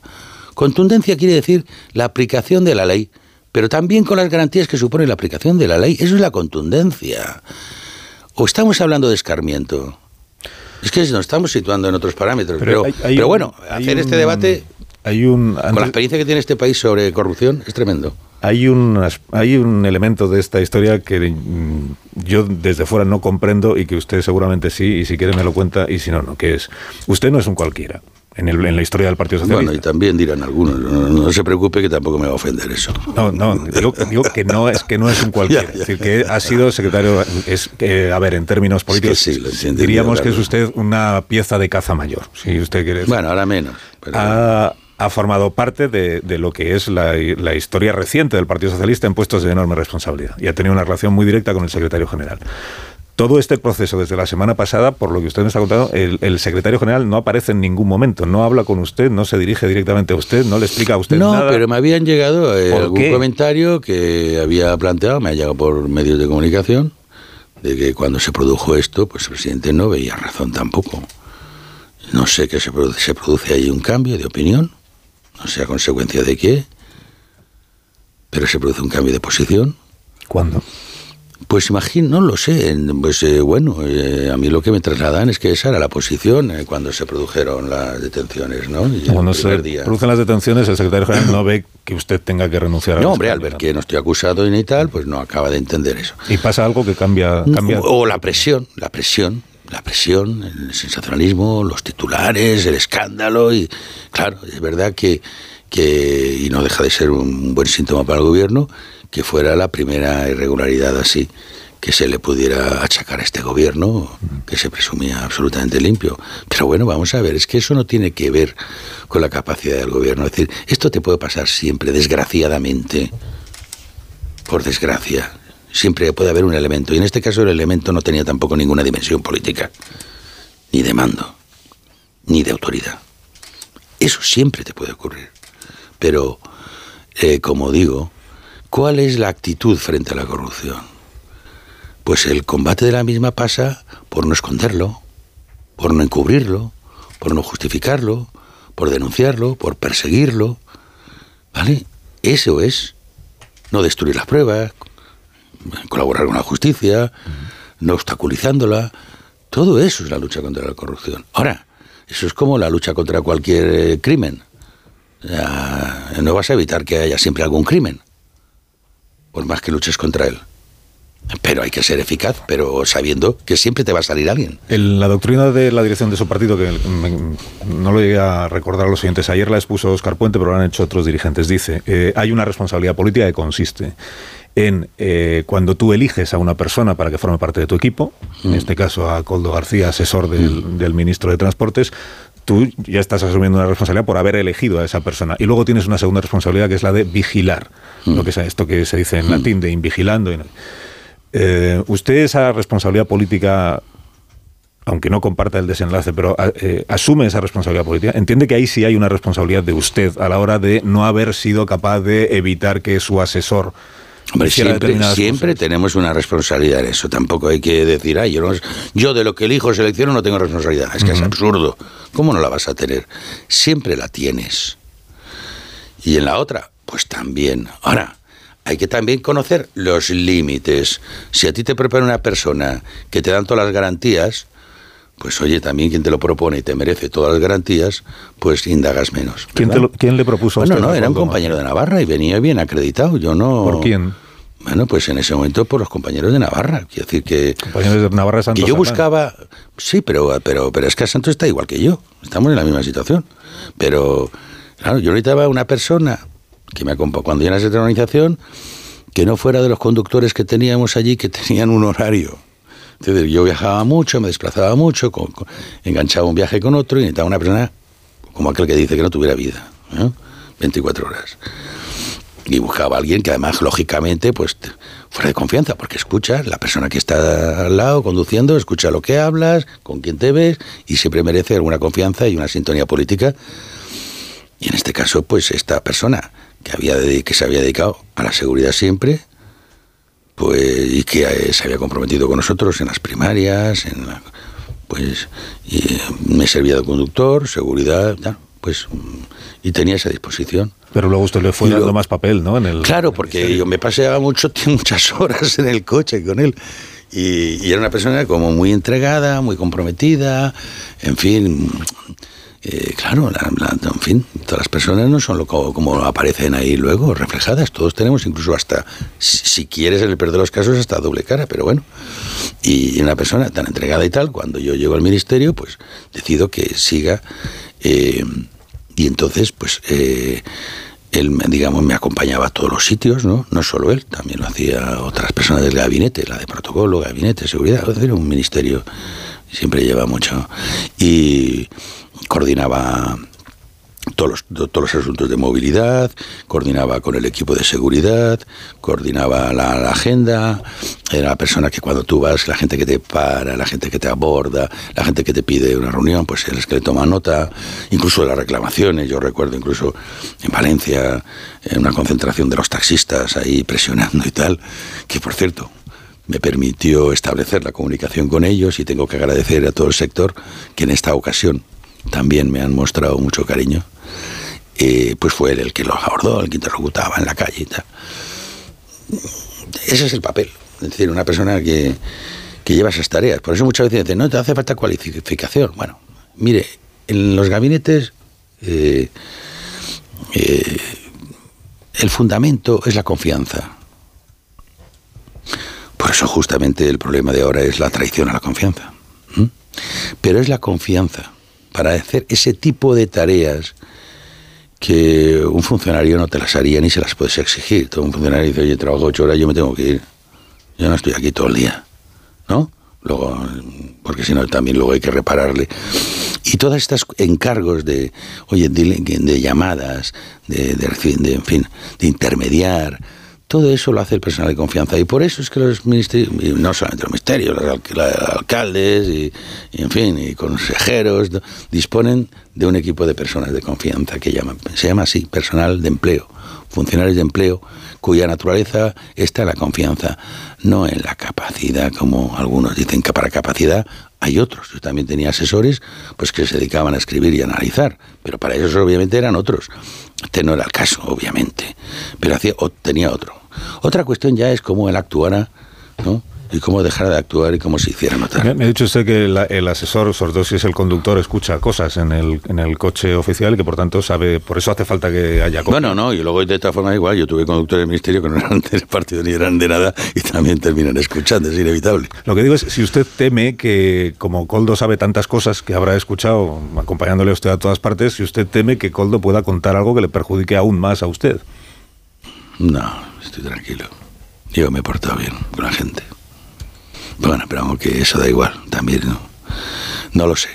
Contundencia quiere decir la aplicación de la ley, pero también con las garantías que supone la aplicación de la ley. Eso es la contundencia. ¿O estamos hablando de escarmiento? Es que nos estamos situando en otros parámetros. Pero, bueno, hacer este debate hay un, con la experiencia que tiene este país sobre corrupción es tremendo. Hay un, hay un elemento de esta historia que mm, yo desde fuera no comprendo y que usted seguramente sí, y si quiere me lo cuenta y si no, no, que es, usted no es un cualquiera. en, el, en la historia del Partido Socialista. Bueno, y también dirán algunos, no, se preocupe que tampoco me va a ofender eso. No, no, digo, que no es que no es un [LAUGHS] cualquiera, es decir, que ha sido secretario, es que, a ver, en términos políticos, sí, diríamos que es usted una pieza de caza mayor, si usted quiere. Bueno, ahora menos. Ha, formado parte de, lo que es la, la, historia reciente del Partido Socialista en puestos de enorme responsabilidad y ha tenido una relación muy directa con el secretario general todo este proceso desde la semana pasada, por lo que usted nos está contando, el, secretario general no aparece en ningún momento, no habla con usted, no se dirige directamente a usted, no le explica a usted nada. No, pero me habían llegado eh, algún comentario que había planteado, me ha llegado por medios de comunicación, de que cuando se produjo esto, pues el presidente no veía razón tampoco. No sé qué se produce, se produce ahí un cambio de opinión, no sé a consecuencia de qué, pero se produce un cambio de posición. ¿Cuándo? Pues imagino, no lo sé. Pues eh, bueno, eh, a mí lo que me trasladan es que esa era la posición eh, cuando se produjeron las detenciones, ¿no? cuando se producen las detenciones, el secretario general no ve que usted tenga que renunciar a No, hombre, al ver que no estoy acusado ni tal, pues no acaba de entender eso. ¿Y pasa algo que cambia? cambia? O la presión, la presión, la presión, el sensacionalismo, los titulares, el escándalo y claro, es verdad que, que y no deja de ser un buen síntoma para el gobierno que fuera la primera irregularidad así que se le pudiera achacar a este gobierno, que se presumía absolutamente limpio. Pero bueno, vamos a ver, es que eso no tiene que ver con la capacidad del gobierno. Es decir, esto te puede pasar siempre, desgraciadamente, por desgracia. Siempre puede haber un elemento, y en este caso el elemento no tenía tampoco ninguna dimensión política, ni de mando, ni de autoridad. Eso siempre te puede ocurrir. Pero, eh, como digo, ¿Cuál es la actitud frente a la corrupción? Pues el combate de la misma pasa por no esconderlo, por no encubrirlo, por no justificarlo, por denunciarlo, por perseguirlo. ¿Vale? Eso es no destruir las pruebas, colaborar con la justicia, no obstaculizándola. Todo eso es la lucha contra la corrupción. Ahora, eso es como la lucha contra cualquier eh, crimen. no vas a evitar que haya siempre algún crimen por más que luches contra él. Pero hay que ser eficaz, pero sabiendo que siempre te va a salir alguien. En la doctrina de la dirección de su partido, que no lo llegué a recordar a los siguientes, ayer la expuso Oscar Puente, pero lo han hecho otros dirigentes, dice, eh, hay una responsabilidad política que consiste en eh, cuando tú eliges a una persona para que forme parte de tu equipo, en mm. este caso a Coldo García, asesor del, mm. del ministro de Transportes, tú ya estás asumiendo una responsabilidad por haber elegido a esa persona. Y luego tienes una segunda responsabilidad que es la de vigilar, lo que es esto que se dice en mm. latín de invigilando. Eh, ¿Usted esa responsabilidad política, aunque no comparta el desenlace, pero eh, asume esa responsabilidad política? ¿Entiende que ahí sí hay una responsabilidad de usted a la hora de no haber sido capaz de evitar que su asesor Hombre, siempre, siempre tenemos una responsabilidad en eso. Tampoco hay que decir, ay, yo, yo de lo que elijo selecciono no tengo responsabilidad. Es que es absurdo. ¿Cómo no la vas a tener? Siempre la tienes. Y en la otra, pues también. Ahora, hay que también conocer los límites. Si a ti te prepara una persona que te dan todas las garantías, pues oye, también quien te lo propone y te merece todas las garantías, pues indagas menos. ¿Quién, le propuso a no, era un compañero de Navarra y venía bien acreditado. Yo no. ¿Por quién? Bueno, pues en ese momento por los compañeros de Navarra. Quiero decir que. Compañeros de Navarra Santos. Que yo buscaba. Sí, pero, pero, pero es que Santos está igual que yo. Estamos en la misma situación. Pero, claro, yo necesitaba una persona que me acompañara cuando ya esa organización que no fuera de los conductores que teníamos allí que tenían un horario entonces yo viajaba mucho, me desplazaba mucho, enganchaba un viaje con otro y necesitaba una persona como aquel que dice que no tuviera vida, 24 horas. Y buscaba a alguien que además, lógicamente, pues fuera de confianza, porque escucha, la persona que está al lado conduciendo, escucha lo que hablas, con quién te ves, y siempre merece alguna confianza y una sintonía política. Y en este caso, pues esta persona que, había que se había dedicado a la seguridad siempre, pues y que eh, se había comprometido con nosotros en las primarias, en pues y me servía de conductor, seguridad, pues y tenía esa disposición. Pero luego usted le fue dando más papel, ¿no? En el, claro, porque yo me paseaba mucho, [LAUGHS] muchas horas en el coche con él. Y, y, era una persona como muy entregada, muy comprometida, en fin, eh, claro, en fin, todas las personas no son lo, como, aparecen ahí luego, reflejadas. Todos tenemos incluso hasta, si, quieres, el peor de los casos, hasta doble cara, pero bueno. Y una persona tan entregada y tal, cuando yo llego al ministerio, pues decido que siga Eh, y entonces, pues, eh, él, digamos, me acompañaba a todos los sitios, ¿no? No solo él, también lo hacía otras personas del gabinete, la de protocolo, gabinete, seguridad, es un ministerio siempre lleva mucho. Y coordinaba todos los, todos los asuntos de movilidad, coordinaba con el equipo de seguridad, coordinaba la, agenda, era la persona que cuando tú vas, la gente que te para, la gente que te aborda, la gente que te pide una reunión, pues es que le toma nota, incluso las reclamaciones, yo recuerdo incluso en Valencia, en una concentración de los taxistas ahí presionando y tal, que por cierto, me permitió establecer la comunicación con ellos y tengo que agradecer a todo el sector que en esta ocasión también me han mostrado mucho cariño eh, pues fue él el que los abordó, el que interlocutaba en la calle y tal. Ese es el papel, es decir, una persona que, lleva esas tareas. Por eso muchas veces dicen, no, te hace falta cualificación. Bueno, mire, en los gabinetes eh, eh, el fundamento es la confianza. Eso justamente el problema de ahora es la traición a la confianza. Pero es la confianza para hacer ese tipo de tareas que un funcionario no te las haría ni se las puedes exigir. Todo un funcionario dice, oye, trabajo ocho horas, yo me tengo que ir. Yo no estoy aquí todo el día, ¿no? Luego, porque si no, también luego hay que repararle. Y todas estas encargos de, oye, de, llamadas, de, de, en fin, de intermediar, todo eso lo hace el personal de confianza. Y por eso es que los ministerios, no solamente los ministerios, los alcaldes y, en fin, y consejeros, disponen de un equipo de personas de confianza que llaman, se llama así, personal de empleo, funcionarios de empleo, cuya naturaleza está en la confianza, no en la capacidad, como algunos dicen que para capacidad hay otros. Yo también tenía asesores pues que se dedicaban a escribir y analizar, pero para ellos obviamente eran otros. Este no era el caso, obviamente, pero hacía, tenía otro. Otra cuestión ya es cómo él actuara, ¿no? y cómo dejara de actuar y cómo se hiciera notar. Me, ha dicho usted que el asesor, sobre todo si es el conductor, escucha cosas en el, en el coche oficial y que por tanto sabe, por eso hace falta que haya cosas. Bueno, no, y luego de esta forma igual, yo tuve conductores del ministerio que no eran del partido ni eran de nada y también terminan escuchando, es inevitable. Lo que digo es, si usted teme que, como Coldo sabe tantas cosas que habrá escuchado acompañándole a usted a todas partes, si usted teme que Coldo pueda contar algo que le perjudique aún más a usted. No, estoy tranquilo. Yo me he portado bien con la gente. Bueno, pero vamos, que eso da igual, también, ¿no? No lo sé.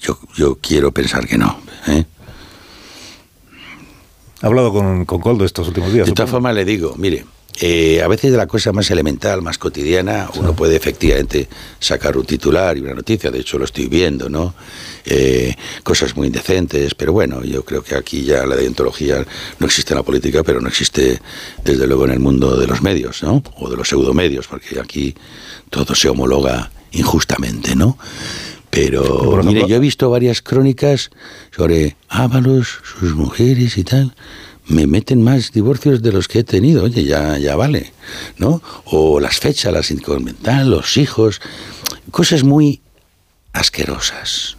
Yo, yo quiero pensar que no. ¿eh? ¿Ha hablado con, con Coldo estos últimos días? De todas formas, le digo, mire, eh, a veces de la cosa más elemental, más cotidiana, uno puede efectivamente sacar un titular y una noticia, de hecho lo estoy viendo, ¿no? Eh, cosas muy indecentes, pero bueno, yo creo que aquí ya la deontología no existe en la política, pero no existe desde luego en el mundo de los medios, ¿no? O de los pseudomedios, porque aquí todo se homologa injustamente, ¿no? Pero, mire, yo he visto varias crónicas sobre Ábalos, sus mujeres y tal. Me meten más divorcios de los que he tenido, oye, ya, ya vale, ¿no? O las fechas, las inconvental, los hijos, cosas muy asquerosas.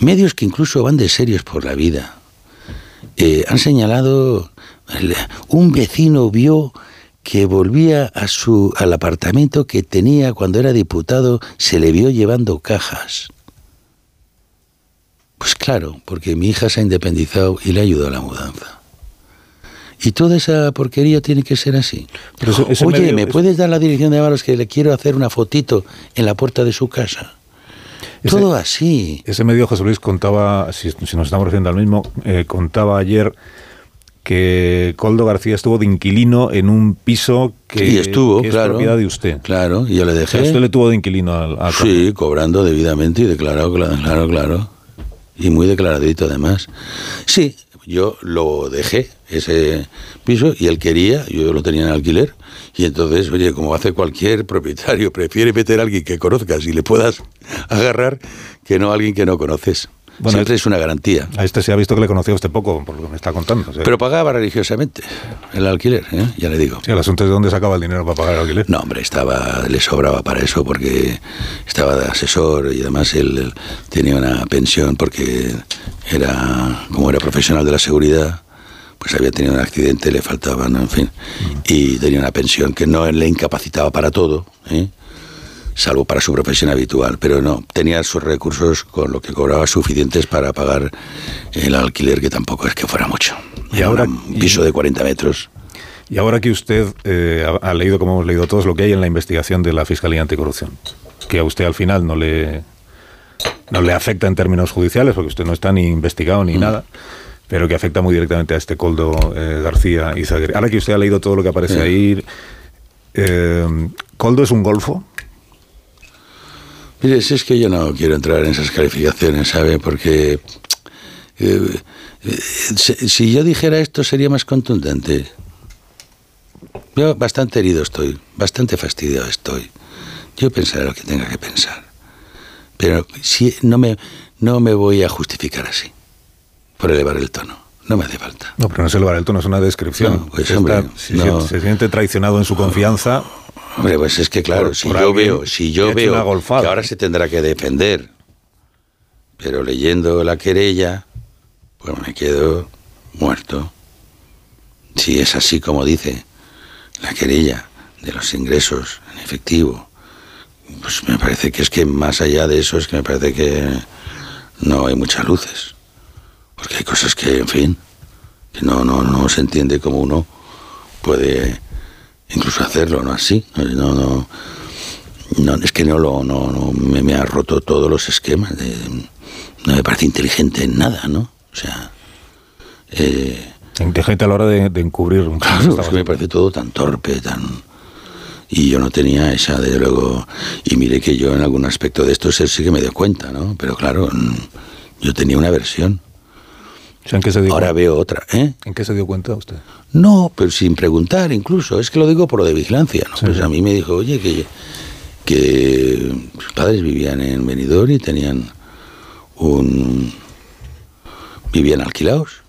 Medios que incluso van de serios por la vida. Eh, han señalado, un vecino vio que volvía a su, al apartamento que tenía cuando era diputado, se le vio llevando cajas. Pues claro, porque mi hija se ha independizado y le ayudó a la mudanza. Y toda esa porquería tiene que ser así. Oye, ¿me puedes dar la dirección de Avalos que le quiero hacer una fotito en la puerta de su casa? Todo así. Ese medio José Luis contaba, si, nos estamos refiriendo al mismo, eh, contaba ayer que Coldo García estuvo de inquilino en un piso que, estuvo, es claro, propiedad de usted. Claro, y yo le dejé. usted le tuvo de inquilino a, Sí, cobrando debidamente y declarado, claro, claro. Y muy declaradito además. Sí, yo lo dejé, ese piso, y él quería, yo lo tenía en alquiler, y entonces, oye, como hace cualquier propietario, [LAUGHS] prefiere meter a alguien que conozcas y le puedas agarrar que no a alguien que no conoces. Bueno, Siempre es una garantía. A este se ha visto que le conocía usted poco, por lo que me está contando. Pero pagaba religiosamente el alquiler, ¿eh? ya le digo. Sí, el asunto es de dónde sacaba el dinero para pagar el alquiler. No, hombre, estaba, le sobraba para eso porque estaba de asesor y además él, tenía una pensión porque era, como era profesional de la seguridad, pues había tenido un accidente, le faltaban, en fin, mm. y tenía una pensión que no le incapacitaba para todo, ¿eh? Salvo para su profesión habitual, pero no, tenía sus recursos con lo que cobraba suficientes para pagar el alquiler, que tampoco es que fuera mucho. Y ahora un piso de 40 metros. Y ahora que usted eh, ha, leído, como hemos leído todos, lo que hay en la investigación de la Fiscalía Anticorrupción, que a usted al final no le, no le afecta en términos judiciales, porque usted no está ni investigado ni mm. nada, pero que afecta muy directamente a este Coldo eh, García y Zaguer. Ahora que usted ha leído todo lo que aparece ahí, eh, ¿Coldo es un golfo? Mire, si es que yo no quiero entrar en esas calificaciones, ¿sabe? Porque eh, si yo dijera esto sería más contundente. Yo bastante herido estoy, bastante fastidiado estoy. Yo pensaré lo que tenga que pensar. Pero si no me, no me voy a justificar así, por elevar el tono. No me hace falta. No, pero no es elevar el tono, es una descripción. pues, hombre, si se siente traicionado en su confianza. Hombre, pues es que claro, si, yo veo, si yo veo que ahora se tendrá que defender, pero leyendo la querella, pues me quedo muerto. Si es así como dice la querella de los ingresos en efectivo, pues me parece que es que más allá de eso es que me parece que no hay muchas luces. Porque hay cosas que, en fin, que no, no, no se entiende cómo uno puede incluso hacerlo, ¿no? Así. No, no, no es que no lo, no, no me, me, ha roto todos los esquemas. De, no me parece inteligente en nada, ¿no? O sea. Eh, inteligente a la hora de, encubrir un Claro, es que me parece todo tan torpe, tan. Y yo no tenía esa, de luego. Y mire que yo en algún aspecto de esto sí que me dio cuenta, ¿no? Pero claro, yo tenía una versión. ¿En qué se dio Ahora veo otra. ¿eh? ¿En qué se dio cuenta usted? No, pero sin preguntar incluso. Es que lo digo por lo de vigilancia. ¿no? Pues a mí me dijo, oye, que, que sus padres vivían en Benidorm y tenían un... vivían alquilados.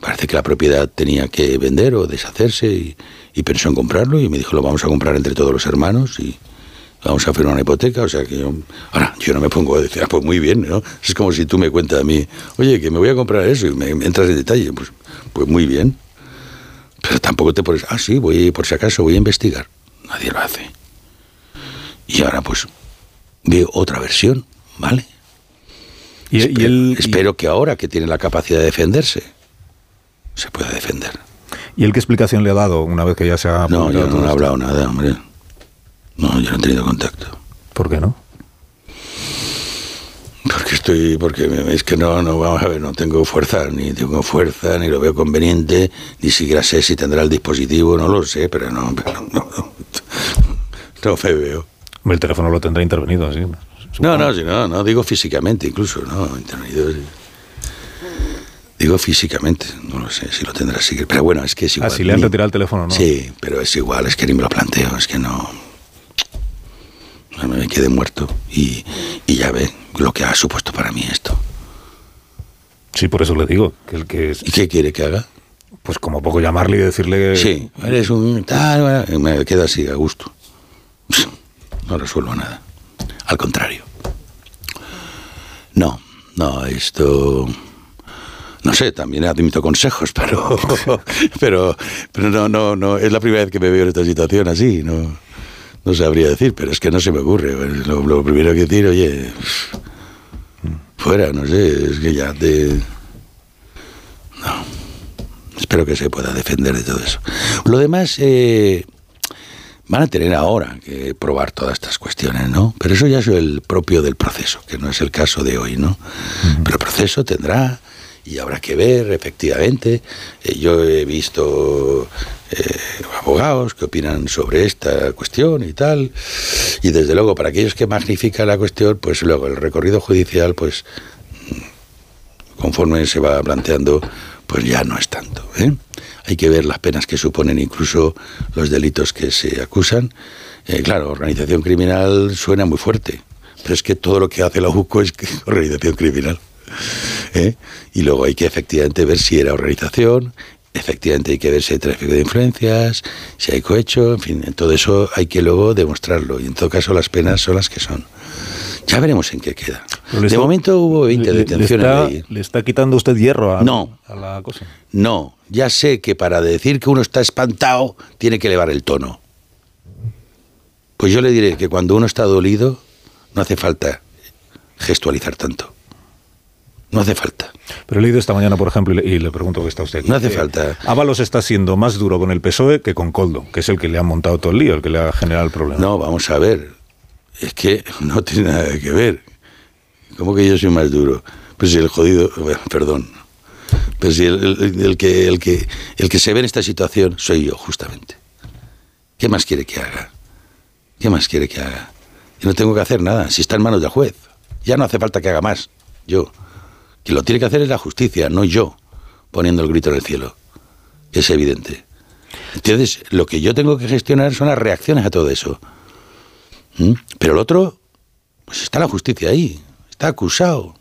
Parece que la propiedad tenía que vender o deshacerse y, y pensó en comprarlo y me dijo, lo vamos a comprar entre todos los hermanos y vamos a firmar una hipoteca, o sea que yo, ahora yo no me pongo a decir, ah, pues muy bien, ¿no? Es como si tú me cuentas a mí, oye, que me voy a comprar eso y me, entras en detalle, pues, pues muy bien. Pero tampoco te pones, ah, sí, voy, por si acaso voy a investigar. Nadie lo hace. Y ahora pues veo otra versión, ¿vale? Y, espero, espero que ahora que tiene la capacidad de defenderse, se pueda defender. ¿Y él qué explicación le ha dado una vez que ya se ha... No, yo no he hablado nada, hombre. No, yo no he tenido contacto. ¿Por qué no? Porque estoy, porque es que no, no, vamos a ver, no tengo fuerza, ni tengo fuerza, ni lo veo conveniente, ni siquiera sé si tendrá el dispositivo, no lo sé, pero no, pero no, no, no me veo. El teléfono lo tendrá intervenido, así. No, no, si no, no, digo físicamente incluso, no, intervenido. Digo físicamente, no lo sé si lo tendrá así, pero bueno, es que es igual. Ah, si le han retirado el teléfono, ¿no? Sí, pero es igual, es que ni me lo planteo, es que no me quedé muerto y, ya ve lo que ha supuesto para mí esto. Sí, por eso le digo. Que el que ¿Y qué quiere que haga? Pues como poco llamarle y decirle... Sí, eres un tal... me quedo así, a gusto. [LAUGHS] No resuelvo nada. Al contrario. No, no, esto... No sé, también admito consejos, pero, [LAUGHS] pero, pero no, no, no, es la primera vez que me veo en esta situación así, no no sabría decir, pero es que no se me ocurre. Lo, primero que decir, oye, fuera, no sé, es que ya te... No, espero que se pueda defender de todo eso. Lo demás, eh, van a tener ahora que probar todas estas cuestiones, ¿no? Pero eso ya es el propio del proceso, que no es el caso de hoy, ¿no? Pero el proceso tendrá y habrá que ver, efectivamente. Eh, yo he visto eh, abogados que opinan sobre esta cuestión y tal. Y desde luego, para aquellos que magnifican la cuestión, pues luego el recorrido judicial, pues conforme se va planteando, pues ya no es tanto. ¿eh? Hay que ver las penas que suponen incluso los delitos que se acusan. claro, organización criminal suena muy fuerte, pero es que todo lo que hace la UCO es [LAUGHS] organización criminal. ¿eh? Y luego hay que efectivamente ver si era organización, efectivamente hay que ver si hay tráfico de influencias, si hay cohecho, en fin, en todo eso hay que luego demostrarlo. Y en todo caso las penas son las que son. Ya veremos en qué queda. De momento hubo 20 detenciones. Le está, quitando usted hierro a, no, a la cosa? No, ya sé que para decir que uno está espantado tiene que elevar el tono. Pues yo le diré que cuando uno está dolido, no hace falta gestualizar tanto. No hace falta. Pero he leído esta mañana, por ejemplo, y le, pregunto qué está usted aquí. No hace falta. Ábalos está siendo más duro con el PSOE que con Coldo, que es el que le ha montado todo el lío, el que le ha generado el problema. No, vamos a ver. Es que [LAUGHS] no tiene nada que ver. ¿Cómo que yo soy más duro? Pues si el jodido, bueno, [LAUGHS] perdón. Pero si el, el- el que, el, que, el que se ve en esta situación soy yo, justamente. ¿Qué más quiere que haga? ¿Qué más quiere que haga? Yo no tengo que hacer nada, si está en manos del juez. Ya no hace falta que haga más. Yo. Quien lo tiene que hacer es la justicia, no yo, poniendo el grito en el cielo. Es evidente. Entonces, lo que yo tengo que gestionar son las reacciones a todo eso. ¿Mm? Pero el otro, pues está la justicia ahí, está acusado.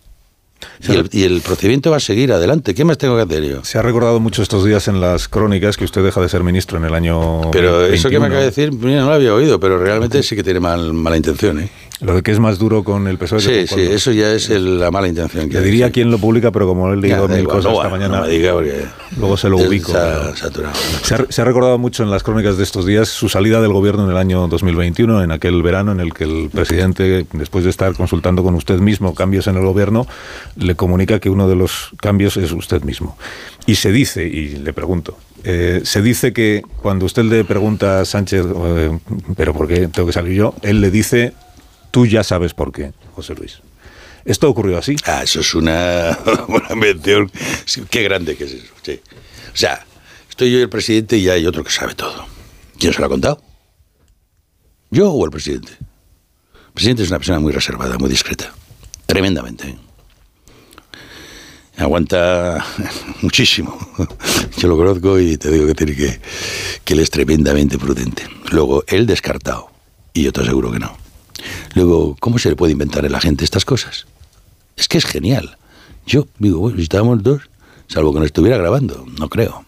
Y el, y el procedimiento va a seguir adelante. ¿Qué más tengo que hacer yo? Se ha recordado mucho estos días en las crónicas que usted deja de ser ministro en el año. Pero eso que 21. me acaba de decir, mira, no lo había oído, pero realmente sí que tiene mal, mala intención. ¿eh? Lo de que es más duro con el PSOE Sí, sí, eso ya es el- la mala intención. Que Le diría quién lo publica, pero como Ya, da mil cosas no, esta mañana, no me diga porque luego se lo ubico. está pero- saturado. Se ha, se ha recordado mucho en las crónicas de estos días su salida del gobierno en el año 2021, en aquel verano en el que el presidente, después de estar consultando con usted mismo cambios en el gobierno, le comunica que uno de los cambios es usted mismo. Y se dice, y le pregunto, eh, se dice que cuando usted le pregunta a Sánchez, eh, pero ¿por qué tengo que salir yo? Él le dice, tú ya sabes por qué, José Luis. ¿Esto ocurrió así? Ah, eso es una. [LAUGHS] Sí, Qué grande que es eso. sí. O sea, estoy yo y el presidente y hay otro que sabe todo. ¿Quién se lo ha contado? ¿Yo o el presidente? El presidente es una persona muy reservada, muy discreta. Tremendamente. ¿eh? Aguanta [LAUGHS] muchísimo. [LAUGHS] Yo lo conozco y te digo que tiene que, que él es tremendamente prudente. Luego, él descartado. Y yo te aseguro que no. Luego, ¿cómo se le puede inventar a la gente estas cosas? Es que es genial. Yo digo, bueno, estábamos dos, salvo que no estuviera grabando, no creo.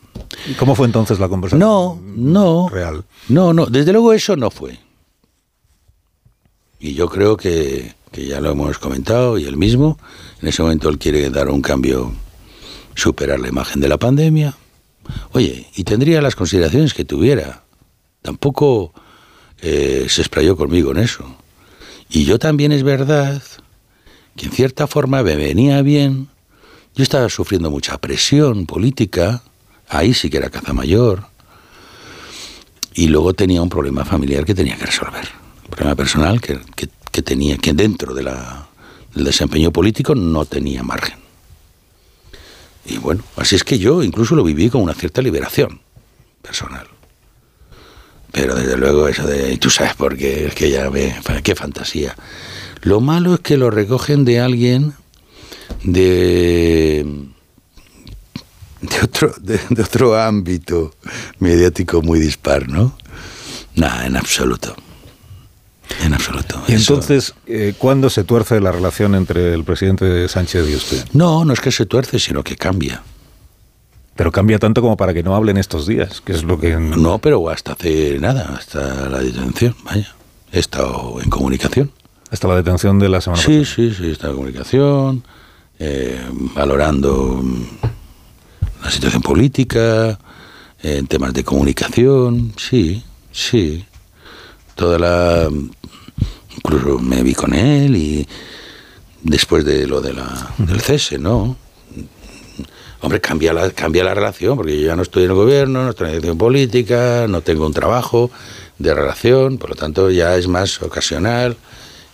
¿Y cómo fue entonces la conversación? No, no. Real. No, no, desde luego eso no fue. Y yo creo que, que ya lo hemos comentado, y él mismo, en ese momento él quiere dar un cambio, superar la imagen de la pandemia. Oye, y tendría las consideraciones que tuviera. Tampoco eh, se explayó conmigo en eso. Y yo también es verdad que en cierta forma me venía bien. Yo estaba sufriendo mucha presión política, ahí sí que era caza mayor, y luego tenía un problema familiar que tenía que resolver, un problema personal que, que- que tenía, que dentro del desempeño político no tenía margen. Y bueno, así es que yo incluso lo viví con una cierta liberación personal. Pero desde luego eso de, y tú sabes por qué, es que ya ve, qué fantasía. Lo malo es que lo recogen de alguien de, de, otro, de, de otro ámbito mediático muy dispar, ¿no? Nada, en absoluto. En absoluto. Y entonces, eh, ¿cuándo se tuerce la relación entre el presidente Sánchez y usted? No, no es que se tuerce, sino que cambia. Pero cambia tanto como para que no hablen estos días, que es lo que... No, pero hasta hace nada, hasta la detención, vaya. He estado en comunicación. Hasta la detención de la semana Sí, sí, sí, he estado en comunicación, eh, valorando mm, la situación política, eh, en temas de comunicación, sí, sí. Toda la. Incluso me vi con él y después de lo de la, del cese, ¿no? Hombre, cambia la, cambia la relación, porque yo ya no estoy en el gobierno, no estoy en la dirección política, no tengo un trabajo de relación, por lo tanto ya es más ocasional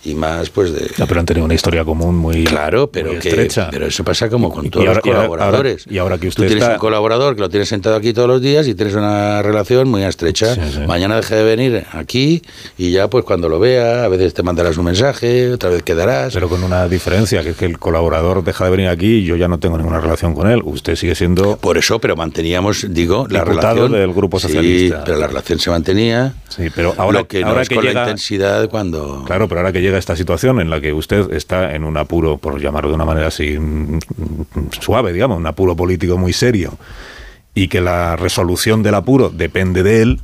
y más pues de... No, pero han tenido una historia común muy Claro, pero, muy que, estrecha. pero eso pasa como con Y todos ahora- los y ahora- colaboradores. y ahora que usted Tú tienes está- un colaborador que lo tienes sentado aquí todos los días y tienes una relación muy estrecha. Mañana deje de venir aquí y ya pues cuando lo vea, a veces te mandarás un mensaje, otra vez quedarás. Pero con una diferencia, que es que el colaborador deja de venir aquí y yo ya no tengo ninguna relación con él. Usted sigue siendo... Por eso, pero manteníamos, digo, la relación... del Grupo Sí, Socialista. pero la relación se mantenía. Sí, pero ahora, lo que no ahora es que con llega, la intensidad cuando... Claro, pero ahora que llega esta situación en la que usted está en un apuro, por llamarlo de una manera así mm, mm, suave, digamos, un apuro político muy serio, y que la resolución del apuro depende de él,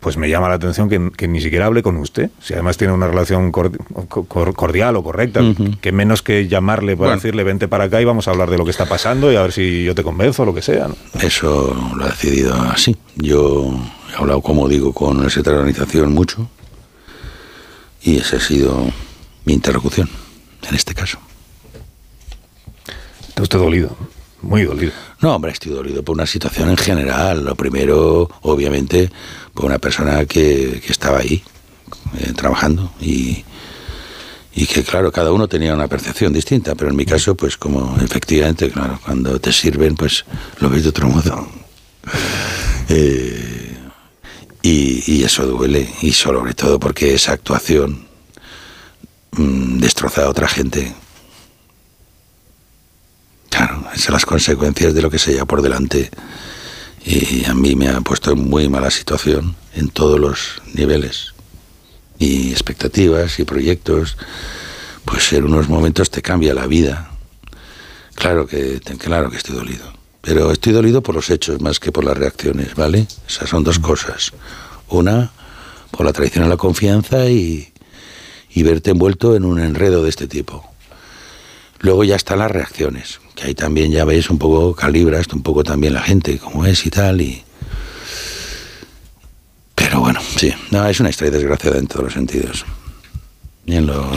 pues me llama la atención que, que ni siquiera hable con usted. Si además tiene una relación cor- cor- cordial o correcta, Ujú. que menos que llamarle para Bueno. decirle vente para acá y vamos a hablar de lo que está pasando y a ver si yo te convenzo o lo que sea. ¿no? Eso lo ha decidido así. Yo he hablado, como digo, con el secretario de organización mucho Y esa ha sido mi interlocución en este caso. ¿Está usted dolido? Muy dolido. No, hombre, estoy dolido por una situación en general. Lo primero, obviamente, por una persona que, que estaba ahí, eh, trabajando y, y que, claro, cada uno tenía una percepción distinta, pero en mi caso, pues como efectivamente, claro, cuando te sirven, pues lo ves de otro modo. [LAUGHS] Eh, y, y, eso duele, y sobre todo porque esa actuación mmm, destroza a otra gente Claro, esas son las consecuencias de lo que se lleva por delante. Y a mí me ha puesto en muy mala situación en todos los niveles. Y expectativas y proyectos, pues en unos momentos te cambia la vida. Claro que, claro que estoy dolido. Pero estoy dolido por los hechos más que por las reacciones, ¿vale? Esas son dos cosas. Una, por la traición a la confianza y, y verte envuelto en un enredo de este tipo. Luego ya están las reacciones, que ahí también ya veis un poco, calibras un poco también la gente, como es y tal, y... Pero bueno, sí, no, es una historia desgraciada en todos los sentidos. Bien lo,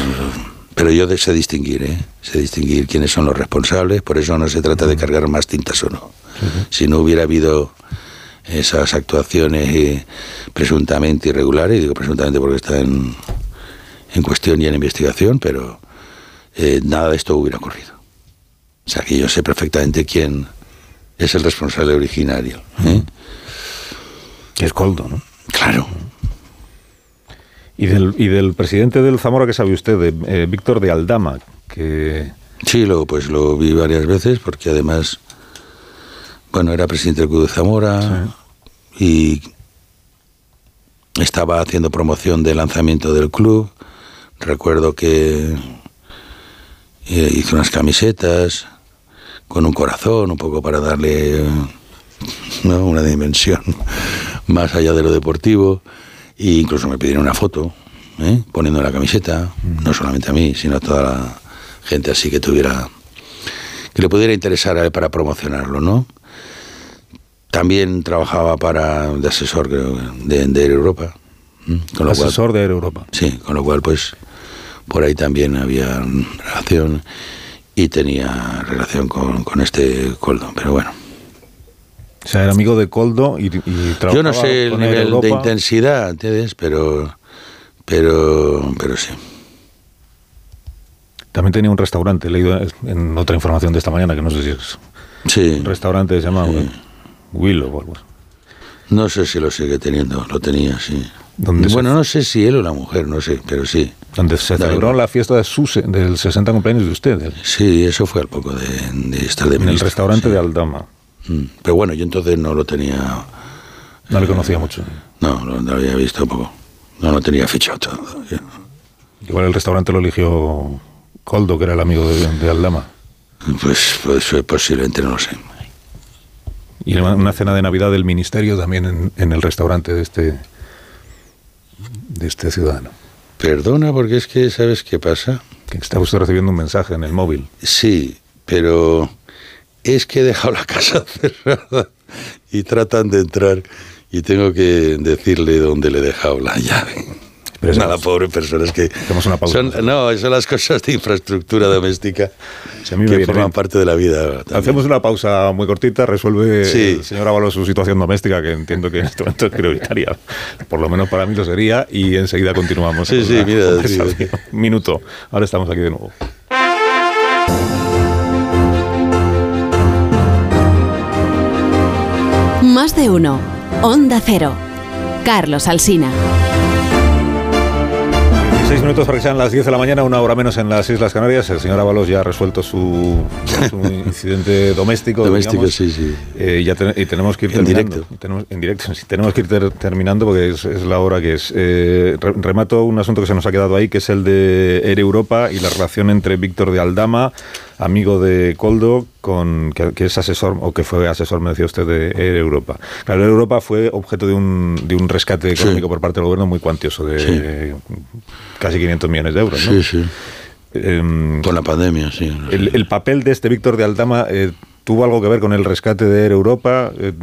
pero yo sé distinguir, ¿eh? sé distinguir quiénes son los responsables, por eso no se trata de cargar más tintas o no. Uh -huh. Si no hubiera habido esas actuaciones eh, presuntamente irregulares, digo presuntamente porque está en, en cuestión y en investigación, pero eh, nada de esto hubiera ocurrido. O sea que yo sé perfectamente quién es el responsable originario. ¿eh? Es Coldo, ¿no? Claro. Y del, y del presidente del Zamora, ¿qué sabe usted? De eh, Víctor de Aldama, que... Sí, lo, pues lo vi varias veces, porque además, bueno, era presidente del Club de Zamora sí. y estaba haciendo promoción del lanzamiento del club. Recuerdo que eh, hizo unas camisetas con un corazón, un poco para darle ¿no? una dimensión [LAUGHS] más allá de lo deportivo. E incluso me pidieron una foto, ¿eh? poniendo la camiseta, no solamente a mí, sino a toda la gente así que tuviera, que le pudiera interesar para promocionarlo, ¿no? También trabajaba para, de asesor creo, de, de Air Europa. Con lo asesor cual, de Air Europa. Sí, con lo cual pues por ahí también había relación y tenía relación con, con este Coldo, pero bueno. O sea, era amigo de Coldo y, y Yo no sé el nivel Europa. de intensidad, ¿entiendes? Pero, pero, pero sí. También tenía un restaurante, he leído en otra información de esta mañana, que no sé si es sí. un restaurante que se llama sí. Willow o algo. No sé si lo sigue teniendo, lo tenía, sí. bueno, se... no sé si él o la mujer, no sé, pero sí. Donde se celebró la fiesta de su, del 60 cumpleaños de usted. Sí, eso fue al poco de, de estar de En el restaurante sí. de Aldama. Mm. Pero bueno, yo entonces no lo tenía... No le conocía mucho. No, lo, lo había visto poco. No lo tenía fichado todo. Igual el restaurante lo eligió Coldo, que era el amigo de, de Aldama. Pues, pues posiblemente no lo sé. Y una cena de Navidad del Ministerio también en, en, el restaurante de este, de este ciudadano. Perdona, porque es que, ¿sabes qué pasa? Que está usted recibiendo un mensaje en el móvil. Sí, pero es que he dejado la casa [LAUGHS] cerrada y tratan de entrar y tengo que decirle dónde le he dejado la llave. Pero Nada, pobre persona, es que... Hacemos una pausa. Son, no, son las cosas de infraestructura doméstica si que viene, forman parte de la vida. También. Hacemos una pausa muy cortita, resuelve sí. el señor Ábalos su situación doméstica, que entiendo que en este momento es prioritaria. Por lo menos para mí lo sería, y enseguida continuamos. Sí, sí, mira. Sí. Minuto, ahora estamos aquí de nuevo. Más de uno. Onda Cero. Carlos Alsina. Seis minutos para que sean las 10 de la mañana, una hora menos en las Islas Canarias. El señor Ábalos ya ha resuelto su, su [LAUGHS] incidente doméstico. Doméstico, digamos. sí, sí. Eh, ya te, y tenemos que ir en terminando. Directo. Tenemos, en directo. Sí, tenemos que ir ter, terminando porque es, es, la hora que es. Eh, re, remato un asunto que se nos ha quedado ahí, que es el de Air Europa y la relación entre Víctor de Aldama, amigo de Coldo, con, que, que, es asesor, o que fue asesor, me decía usted, de Air Europa. Claro, Air Europa fue objeto de un, de un rescate económico sí. por parte del gobierno muy cuantioso, de sí. casi 500 millones de euros. ¿no? Sí, sí. Eh, con la pandemia, sí. El, el, papel de este Víctor de Aldama eh, tuvo algo que ver con el rescate de Europa? Eh,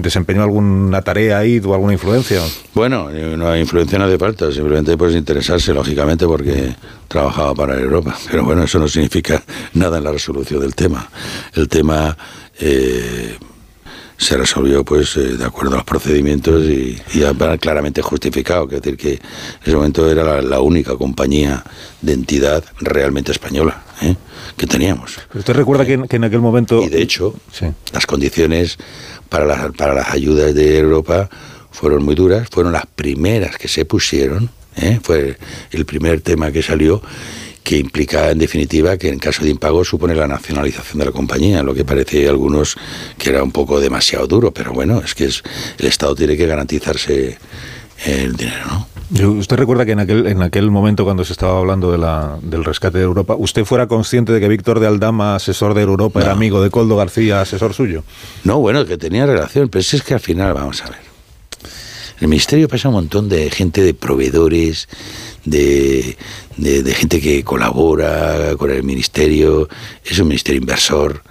¿Desempeñó alguna tarea ahí? ¿Tuvo alguna influencia? Bueno, no influencia no hace falta, simplemente puedes interesarse, lógicamente, porque trabajaba para Europa. [LAUGHS] Pero bueno, eso no significa nada en la resolución del tema. El tema... Eh, se resolvió pues eh, de acuerdo a los procedimientos y, y claramente justificado, es decir que en ese momento era la, única compañía de entidad realmente española ¿eh? que teníamos. ¿Usted recuerda que, en, aquel momento... Y de hecho, las condiciones para las, para las ayudas de Europa fueron muy duras, fueron las primeras que se pusieron, ¿eh? fue el primer tema que salió que implica en definitiva que en caso de impago supone la nacionalización de la compañía, lo que parece a algunos que era un poco demasiado duro, pero bueno, es que es, el Estado tiene que garantizarse el dinero, ¿no? ¿Usted recuerda que en aquel, en aquel momento, cuando se estaba hablando de la, del rescate de Europa, usted fuera consciente de que Víctor de Aldama, asesor de Europa, era amigo de Coldo García, asesor suyo? No, bueno, que tenía relación, pero es que al final, vamos a ver. En el ministerio pasa un montón de gente, de proveedores, de, de, gente que colabora con el ministerio, es un ministerio inversor.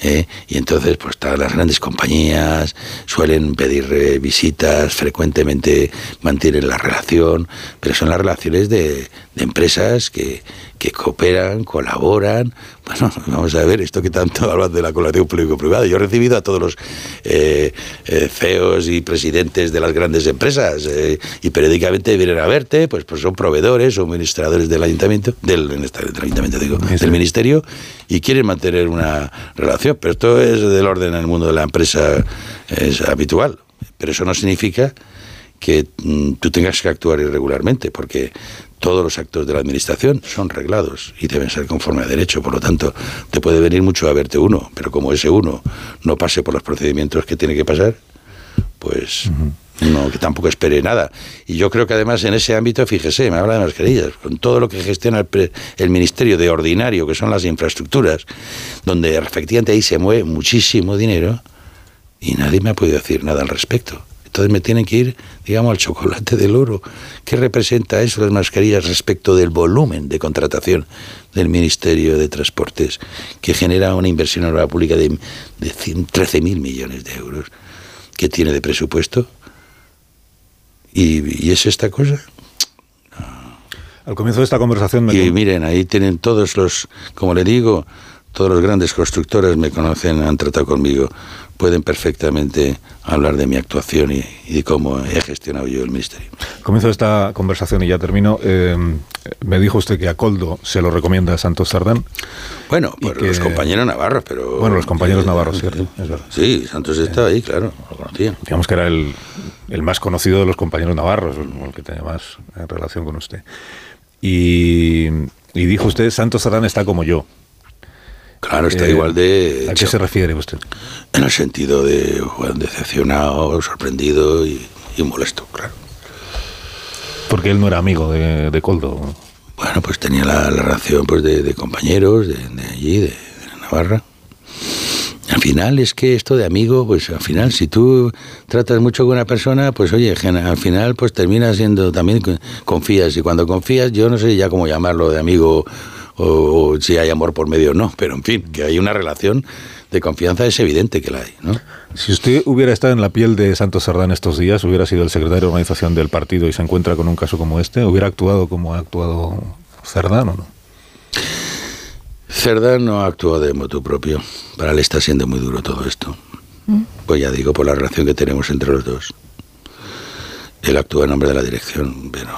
¿eh? Y entonces, pues todas las grandes compañías suelen pedir visitas, frecuentemente mantienen la relación, pero son las relaciones de, de empresas que, que cooperan, colaboran. Bueno, [LAUGHS] vamos a ver, esto que tanto [LAUGHS] hablan de la colaboración público-privada. Yo he recibido a todos los eh, eh, CEOs y presidentes de las grandes empresas eh, y periódicamente vienen a verte, pues, pues son proveedores o administradores del ayuntamiento, del, del ayuntamiento digo, del ministerio y quieren mantener una relación. Pero esto es del orden en el mundo de la empresa, es habitual. Pero eso no significa que mm, tú tengas que actuar irregularmente, porque todos los actos de la administración son reglados y deben ser conforme a derecho. Por lo tanto, te puede venir mucho a verte uno, pero como ese uno no pase por los procedimientos que tiene que pasar, pues no, que tampoco espere nada. Y yo creo que además en ese ámbito, fíjese, me habla de mascarillas, con todo lo que gestiona el, el Ministerio de Ordinario, que son las infraestructuras, donde efectivamente ahí se mueve muchísimo dinero y nadie me ha podido decir nada al respecto. Entonces me tienen que ir, digamos, al chocolate del oro. ¿Qué representa eso las mascarillas respecto del volumen de contratación del Ministerio de Transportes, que genera una inversión en la pública de, de 13.000 millones de euros? ¿Qué tiene de presupuesto? ¿Y, es esta cosa? Al comienzo de esta conversación me... Y miren, ahí tienen todos los, como le digo, todos los grandes constructores me conocen, han tratado conmigo pueden perfectamente hablar de mi actuación y, de cómo he gestionado yo el ministerio. Comienzo esta conversación y ya termino. Eh, me dijo usted que a Coldo se lo recomienda a Santos Sardán. Bueno, por los compañeros navarros, pero... Bueno, los compañeros navarros, cierto. Sí, Santos estaba ahí, claro, lo conocía. Digamos que era el, el, más conocido de los compañeros navarros, el que tenía más relación con usted. Y, y dijo usted, Santos Sardán está como yo. Claro, está eh, igual de... ¿A qué se refiere usted? En el sentido de decepcionado, sorprendido y, molesto, claro. Porque él no era amigo de, Coldo. Bueno, pues tenía la, relación pues, de, compañeros de, allí, de, Navarra. Al final es que esto de amigo, pues al final si tú tratas mucho con una persona, pues oye, al final pues termina siendo también confías y cuando confías, yo no sé ya cómo llamarlo de amigo o, si hay amor por medio o no, pero en fin, que hay una relación de confianza es evidente que la hay, ¿no? Si usted hubiera estado en la piel de Santos Sardán estos días, hubiera sido el secretario de organización del partido y se encuentra con un caso como este, ¿hubiera actuado como ha actuado Cerdán o no? Cerdán no ha actuado de moto propio. Para él está siendo muy duro todo esto. ¿Mm? Pues ya digo, por la relación que tenemos entre los dos. Él actúa en nombre de la dirección, pero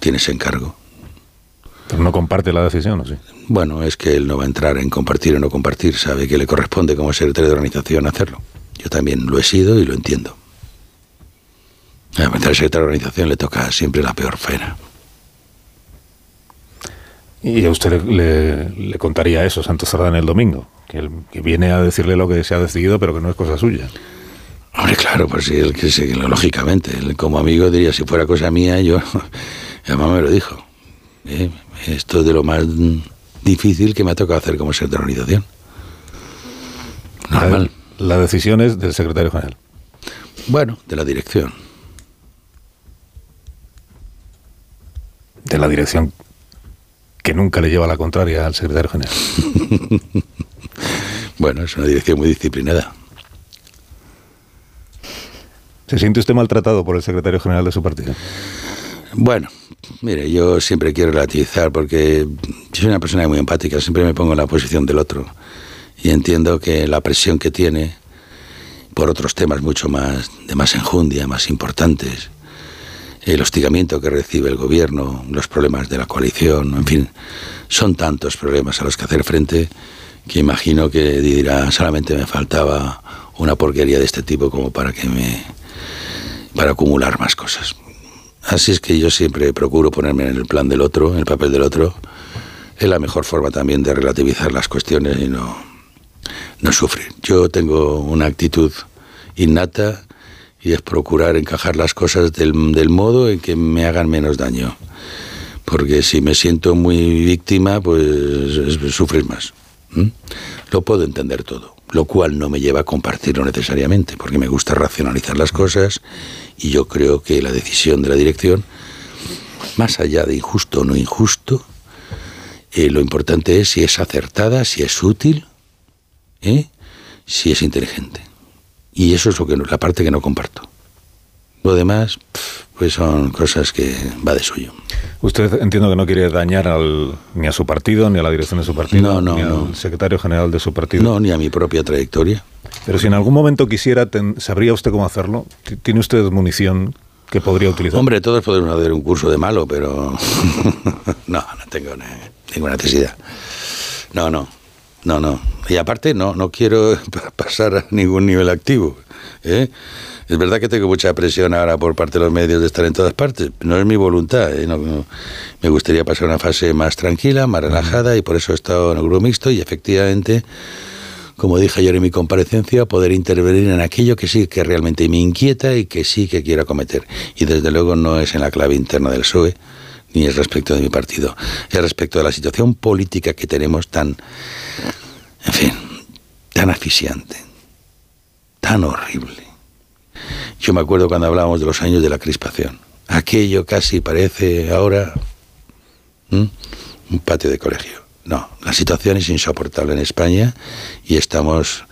tiene ese encargo. Pero no comparte la decisión, ¿o sí? Bueno, es que él no va a entrar en compartir o no compartir, sabe que le corresponde como secretario de organización hacerlo. Yo también lo he sido y lo entiendo. A al secretario de organización le toca siempre la peor pena. Y a usted le, contaría eso, Santos Sardán, el domingo, que, que viene a decirle lo que se ha decidido, pero que no es cosa suya. Hombre, claro, pues sí, él, que lógicamente, él como amigo diría, si fuera cosa mía, yo, [LAUGHS] además me lo dijo. Eh, esto es de lo más difícil que me ha tocado hacer como secretario de organización. Normal. La, decisión es del secretario general. Bueno, de la dirección. De la dirección que nunca le lleva la contraria al secretario general. [LAUGHS] Bueno, es una dirección muy disciplinada. ¿Se siente usted maltratado por el secretario general de su partido? Bueno, mire, yo siempre quiero relativizar porque yo soy una persona muy empática, siempre me pongo en la posición del otro y entiendo que la presión que tiene por otros temas mucho más de más enjundia, más importantes, el hostigamiento que recibe el gobierno, los problemas de la coalición, en fin, son tantos problemas a los que hacer frente que imagino que dirá solamente me faltaba una porquería de este tipo como para que me para acumular más cosas. Así es que yo siempre procuro ponerme en el plan del otro, en el papel del otro. Es la mejor forma también de relativizar las cuestiones y no, no sufrir. Yo tengo una actitud innata y es procurar encajar las cosas del, del modo en que me hagan menos daño. Porque si me siento muy víctima, pues es, sufrir más. Lo puedo entender todo lo cual no me lleva a compartirlo necesariamente, porque me gusta racionalizar las cosas y yo creo que la decisión de la dirección, más allá de injusto o no injusto, eh, lo importante es si es acertada, si es útil, ¿eh? si es inteligente. Y eso es lo que la parte que no comparto. Lo demás, pues son cosas que va de suyo. Usted entiendo que no quiere dañar al, ni a su partido, ni a la dirección de su partido, no, ni al secretario general de su partido. No, ni a mi propia trayectoria. Pero si en algún momento quisiera, ¿sabría usted cómo hacerlo? ¿Tiene usted munición que podría utilizar? Hombre, todos podemos hacer un curso de malo, pero [LAUGHS] no, no tengo ninguna necesidad. No, no, no, no. Y aparte, no, no quiero [LAUGHS] pasar a ningún nivel activo. ¿eh? Es verdad que tengo mucha presión ahora por parte de los medios de estar en todas partes. No es mi voluntad. ¿eh? me gustaría pasar una fase más tranquila, más relajada y por eso he estado en el grupo mixto y efectivamente, como dije ayer en mi comparecencia, poder intervenir en aquello que sí que realmente me inquieta y que sí que quiero acometer. Y desde luego no es en la clave interna del PSOE ni es respecto de mi partido. Es respecto de la situación política que tenemos tan, en fin, tan asfixiante, tan horrible yo me acuerdo cuando hablábamos de los años de la crispación. Aquello casi parece ahora un patio de colegio. No, la situación es insoportable en España y estamos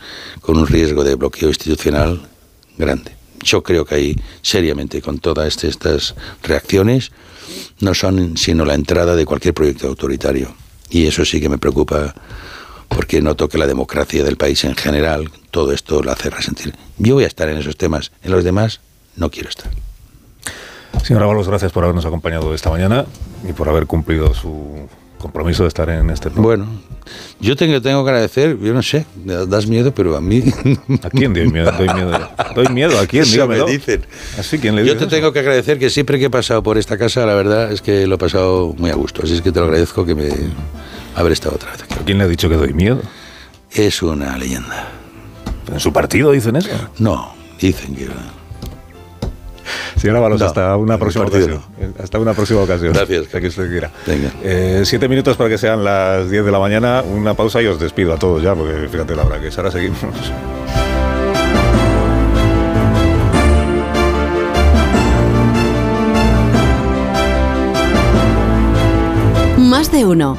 con un riesgo de bloqueo institucional grande. Yo creo que ahí, seriamente, con todas este, estas reacciones, no son sino la entrada de cualquier proyecto autoritario. Y eso sí que me preocupa porque noto que la democracia del país en general, todo esto lo hace resentir. Yo voy a estar en esos temas, en los demás no quiero estar. Señora Balos, gracias por habernos acompañado esta mañana y por haber cumplido su compromiso de estar en este. Bueno, yo tengo, tengo que agradecer, yo no sé, das miedo, pero a mí... [LAUGHS] ¿A quién doy miedo? Doy miedo, doy miedo ¿a quién? Eso me dicen. ¿Así? ¿quién le yo te tengo que agradecer que siempre que he pasado por esta casa, la verdad es que lo he pasado muy a gusto, así es que te lo agradezco que me haber estado otra vez aquí. ¿Quién le ha dicho que doy miedo? Es una leyenda. ¿En su partido dicen eso? No, dicen que... Señora Balos, hasta una próxima ocasión. Hasta una próxima ocasión. Gracias. Que usted quiera. Venga. Eh, siete minutos para que sean las diez de la mañana. Una pausa y os despido a todos ya, porque fíjate la hora que es. Ahora seguimos. Más de uno.